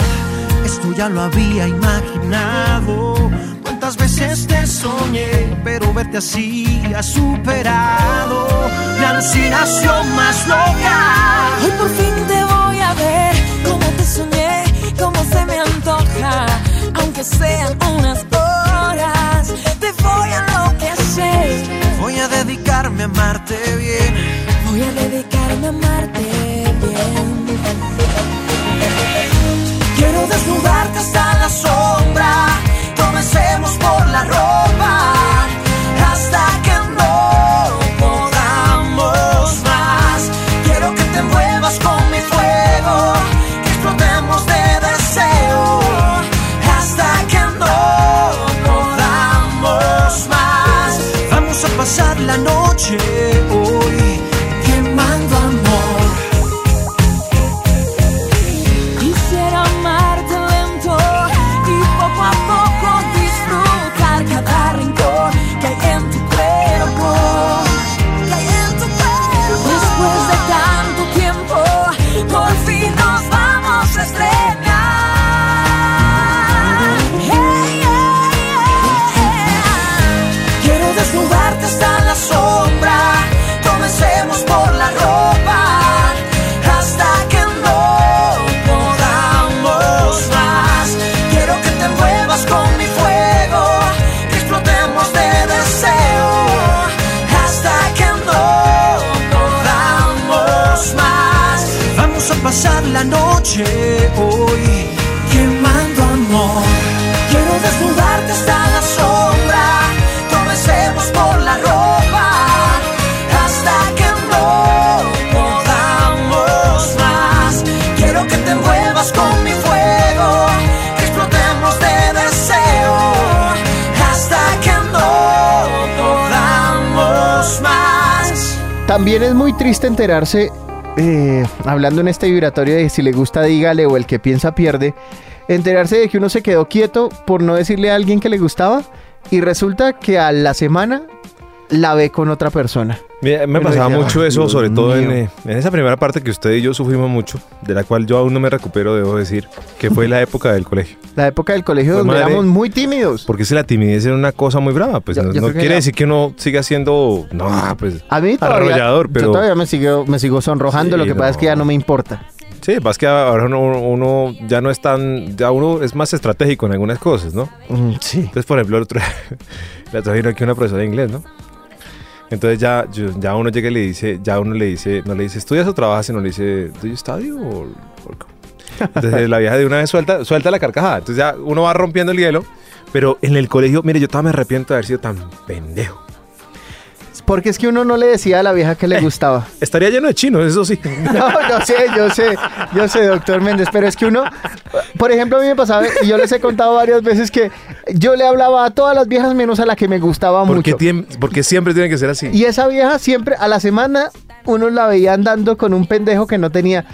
Esto ya lo había imaginado. Cuántas veces te soñé, pero verte así ha superado la alucinación más loca. Hoy por fin te voy a ver, como te soñé, como se me antoja, aunque sean unas horas, te voy a enloquecer. Voy a dedicarme a amarte bien. Voy a dedicarme a amarte bien. Quiero desnudarte hasta la sombra. Comencemos por la ropa. También es muy triste enterarse, eh, hablando en este vibratorio de si le gusta dígale o el que piensa pierde, enterarse de que uno se quedó quieto por no decirle a alguien que le gustaba y resulta que a la semana la ve con otra persona. Mira, me Uno pasaba dice, mucho "Ay, eso, Dios sobre todo en, mío". eh, en esa primera parte que usted y yo sufrimos mucho, de la cual yo aún no me recupero, debo decir, que fue la época del colegio. La época del colegio Pues, donde madre, éramos muy tímidos. Porque que la timidez era una cosa muy brava, pues Yo- no, yo no que quiere la- decir que uno siga siendo, no, pues, A mí todavía, arrollador, pero... yo todavía me sigo, me sigo sonrojando, Sí, lo que pasa es que ya no me importa. Sí, más que ahora uno, uno ya no es tan, ya uno es más estratégico en algunas cosas, ¿no? Sí. Entonces, por ejemplo, el otro, la vino aquí una profesora de inglés, ¿no? Entonces ya, ya uno llega y le dice, ya uno le dice, no le dice, ¿estudias o trabajas? Sino le dice, ¿do you study Entonces la vieja de una vez suelta, suelta la carcajada. Entonces ya uno va rompiendo el hielo. Pero en el colegio, mire, yo todavía me arrepiento de haber sido tan pendejo. Porque es que uno no le decía a la vieja que le gustaba. Estaría lleno de chinos, eso sí. No, yo sé, yo sé, yo sé, doctor Méndez, pero es que uno, por ejemplo, a mí me pasaba, y yo les he contado varias veces que yo le hablaba a todas las viejas menos a la que me gustaba mucho. porque siempre tiene que ser así. Y esa vieja siempre, a la semana, uno la veía andando con un pendejo que no tenía,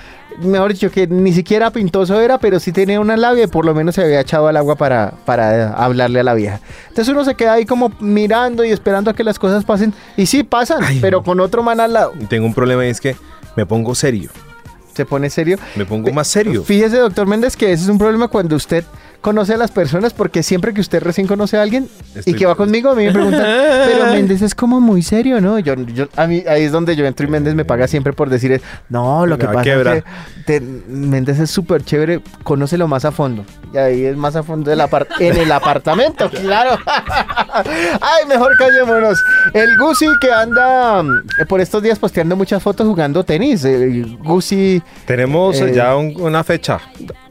mejor dicho, que ni siquiera pintoso era, pero sí tenía una labia y por lo menos se había echado al agua para, para hablarle a la vieja. Entonces uno se queda ahí como mirando y esperando a que las cosas pasen. Y sí pasan, pero con otro man al lado. Tengo un problema y es que me pongo serio. Se pone serio. Me pongo más serio. Fíjese, doctor Méndez, que ese es un problema cuando usted conoce a las personas, porque siempre que usted recién conoce a alguien Estoy- y que va conmigo, a mí me preguntan, pero Méndez es como muy serio, ¿no? Yo, yo, a mí, ahí es donde yo entro y Méndez me paga siempre por decir, no, lo que pasa es que te- Méndez es súper chévere, conócelo más a fondo. Y ahí es más a fondo del en el apartamento, claro. Ay, mejor callémonos. El Gusi que anda mm, por estos días posteando muchas fotos jugando tenis. El Gusi... Tenemos Eh, ya un- una fecha.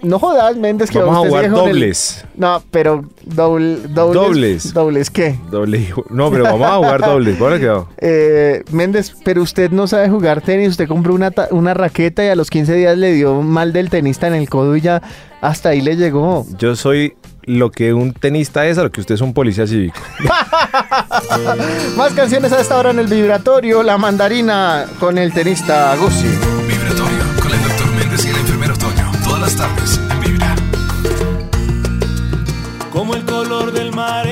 No jodas, Méndez, que Vamos a usted jugar el- dobles. No, pero doble, dobles. Dobles. ¿Dobles qué? Doble. No, pero vamos a jugar dobles. ¿Cuál quedó? Eh, Méndez, pero usted no sabe jugar tenis. Usted compró una, una raqueta y a los 15 días le dio mal del tenista en el codo y ya hasta ahí le llegó. Yo soy lo que un tenista es a lo que usted es un policía cívico. Más canciones a esta hora en el vibratorio. La mandarina con el tenista Gussi. Como el color del mar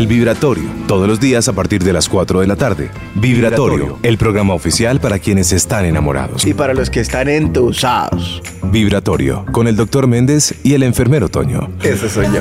El Vibratorio, todos los días a partir de las 4 de la tarde. Vibratorio, el programa oficial para quienes están enamorados. Y para los que están entusados. Vibratorio, con el doctor Méndez y el enfermero Toño. Eso soy yo.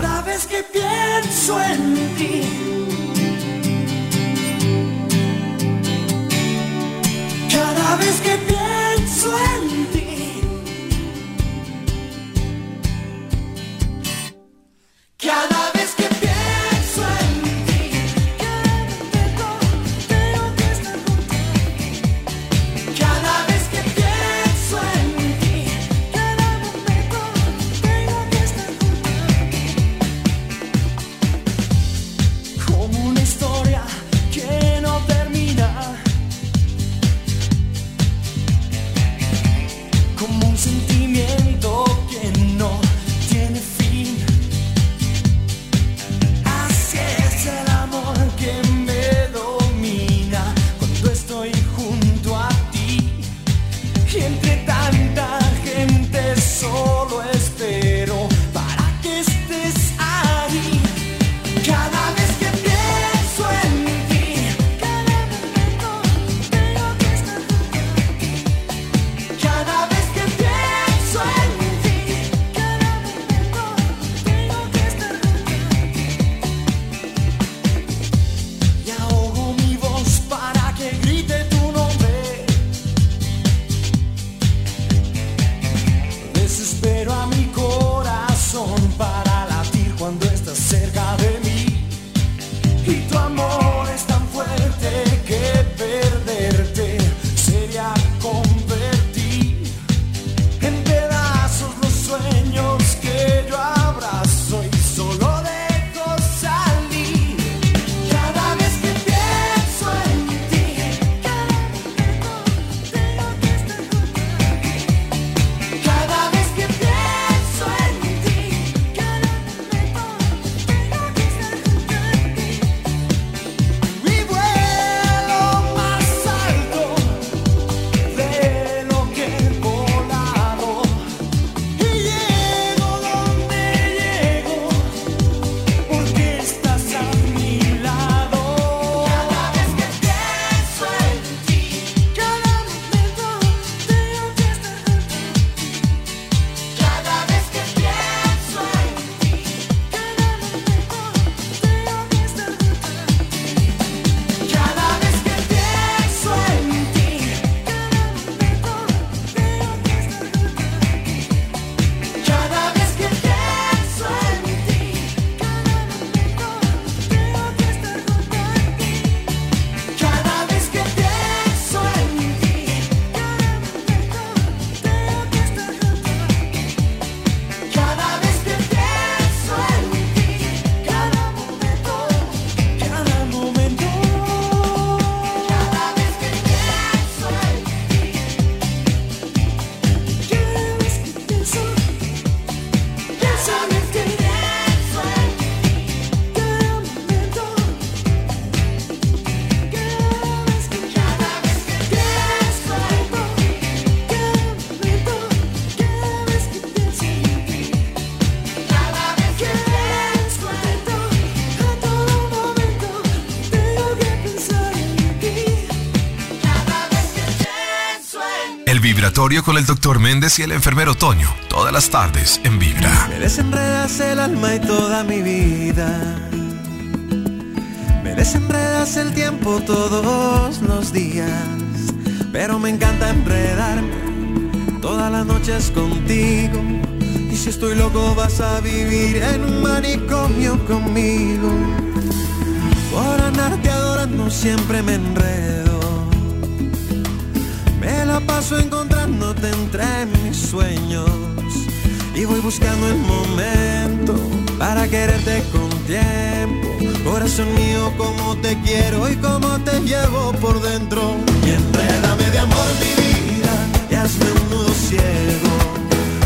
con el doctor Méndez y el enfermero Toño, todas las tardes en Vibra. Me desenredas el alma y toda mi vida. Me desenredas el tiempo todos los días. Pero me encanta enredarme todas las noches contigo. Y si estoy loco vas a vivir en un manicomio conmigo. Por andarte adorando siempre me enredo encontrándote entre mis sueños y voy buscando el momento para quererte con tiempo. Corazón mío, como te quiero y como te llevo por dentro. Y enredame de amor mi vida y hazme un nudo ciego.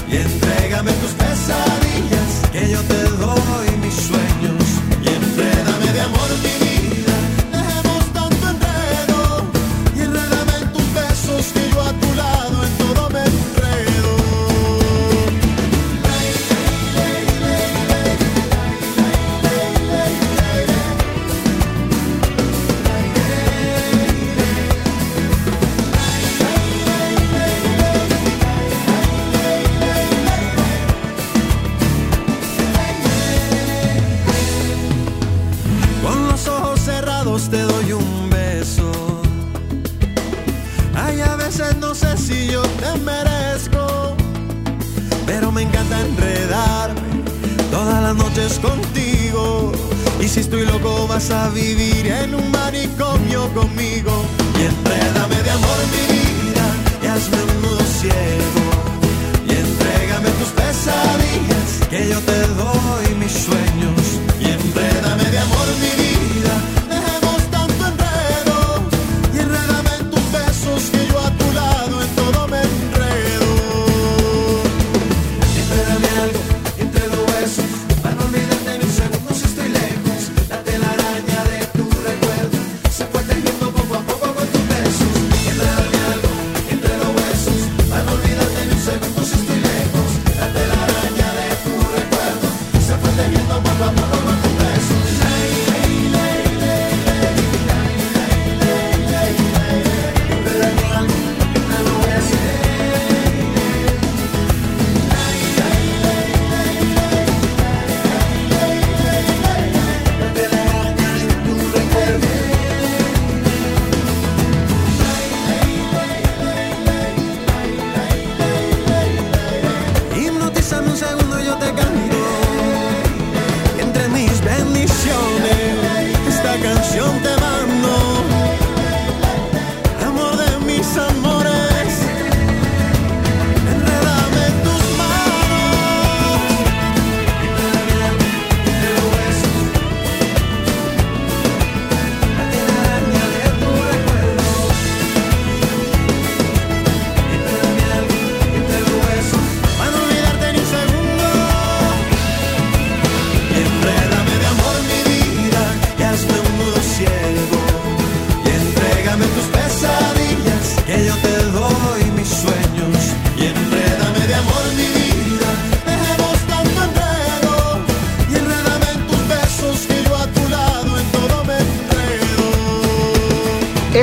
Y entrégame tus pesadillas que yo te doy mis sueños. A vivir en un manicomio conmigo. Y enrédame de amor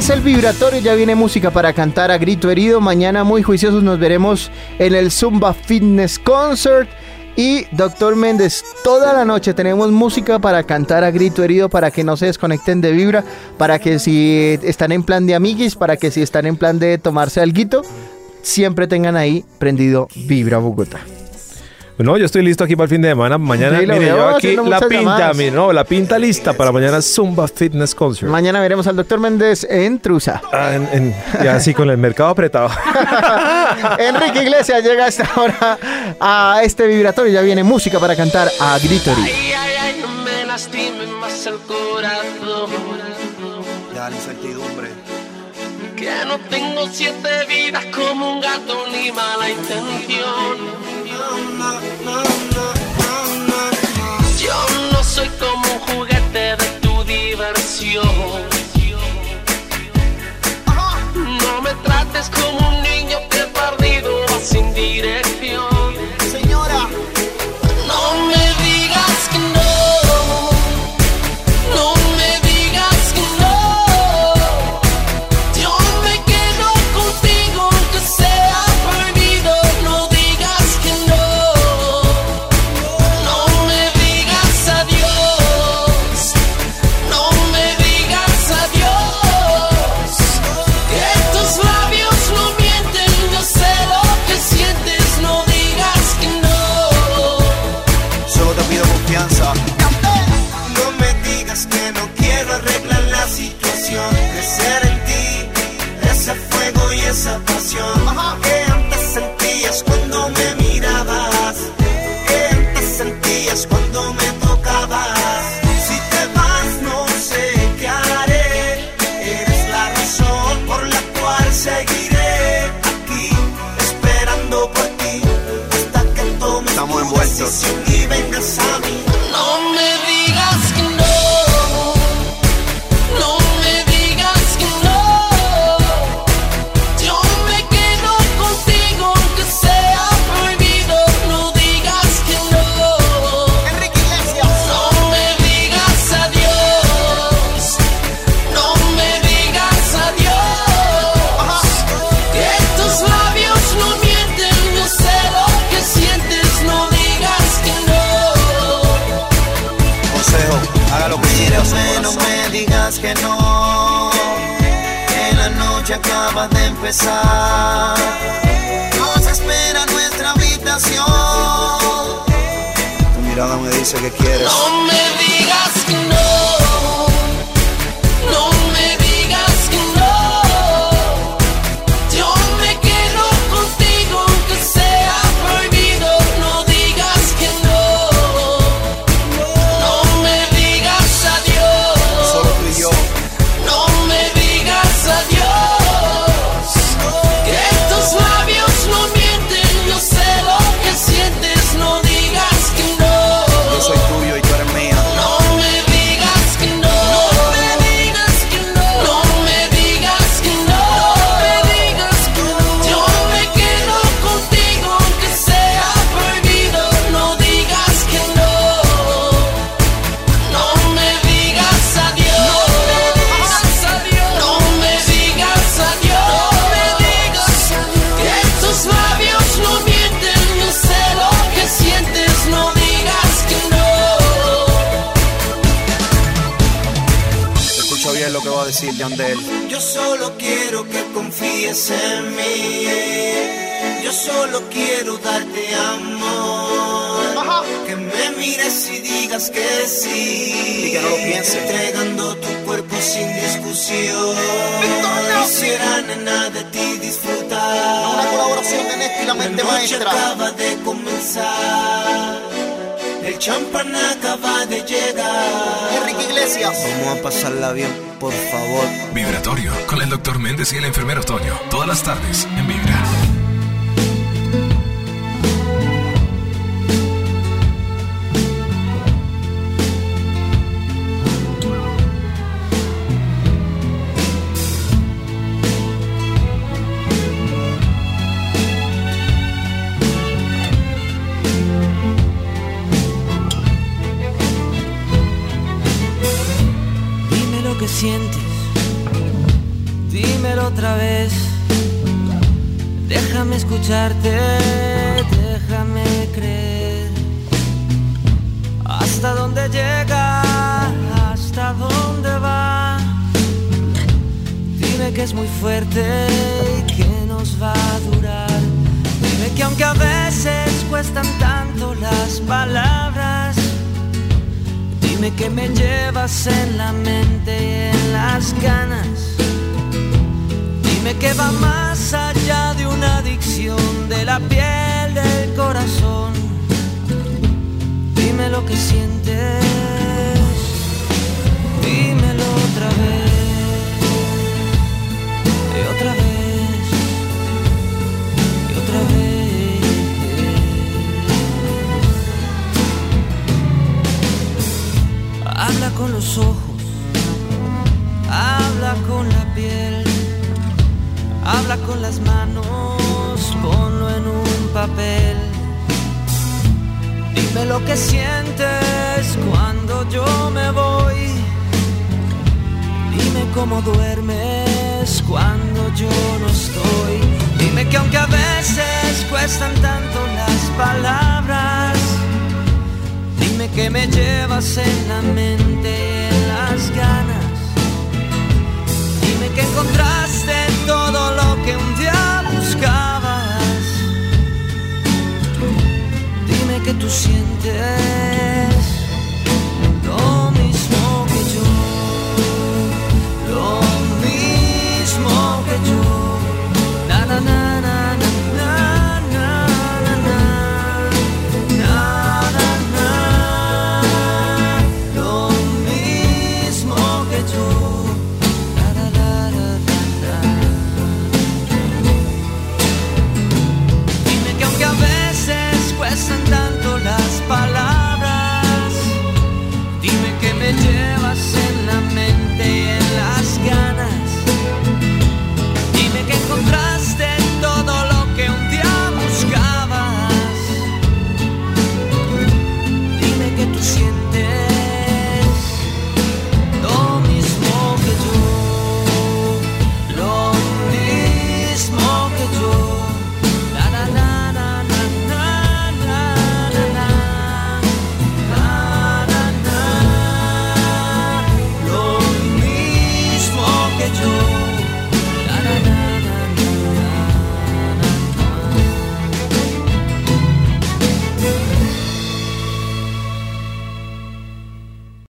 Es el vibratorio, ya viene música para cantar a grito herido. Mañana muy juiciosos nos veremos en el Zumba Fitness Concert. Y Doctor Méndez, toda la noche tenemos música para cantar a grito herido, para que no se desconecten de vibra, para que si están en plan de amiguis, para que si están en plan de tomarse alguito, siempre tengan ahí prendido Vibra Bogotá. No, yo estoy listo aquí para el fin de semana. Mañana, Sí, lo mire, veo yo aquí la pinta, mire, no, la pinta lista para mañana Zumba Fitness Concert. Mañana veremos al Doctor Méndez en Trusa. Ah, en- en- ya así con el mercado apretado. Enrique Iglesias llega a esta hora a este vibratorio. Ya viene música para cantar a grito herido. Ay, ay, ay, no me lastime más el corazón. Ya la incertidumbre. Que no tengo siete vidas como un gato ni mala intención. Yo no soy como un juguete de tu diversión. No me trates como un niño que perdido sin dirección. Que no, que la noche acaba de empezar. Nos espera nuestra habitación. mirada me dice que quieres. No me digas que no. Confíes en mí. Yo solo quiero darte amor. Que me mires y digas que sí. Y que no lo pienses. Entregando tu cuerpo sin discusión. Quisiera nena de ti disfrutar. Una colaboración de Néstor y la mente noche maestra. acaba de comenzar. El champán acaba de llegar. Enrique Iglesias. Vamos a pasarla bien, por favor. Vibratorio con el doctor Méndez y el enfermero Toño. Todas las tardes en Vibra. Otra vez. Déjame escucharte, déjame creer. Hasta dónde llega, hasta dónde va. Dime que es muy fuerte y que nos va a durar. Dime que aunque a veces cuestan tanto las palabras. Dime que me llevas en la mente y en las ganas. Dime que va más allá de una adicción de la piel del corazón. Dime lo que sientes. Dímelo otra vez. Y otra vez. Y otra vez. Habla con los ojos, habla con la piel, habla con las manos, ponlo en un papel. Dime lo que sientes cuando yo me voy. Dime cómo duermes cuando yo no estoy. Dime que aunque a veces cuestan tanto las palabras. Dime que me llevas en la mente en las ganas. Dime que encontraste todo lo que un día buscabas. Dime que tú sientes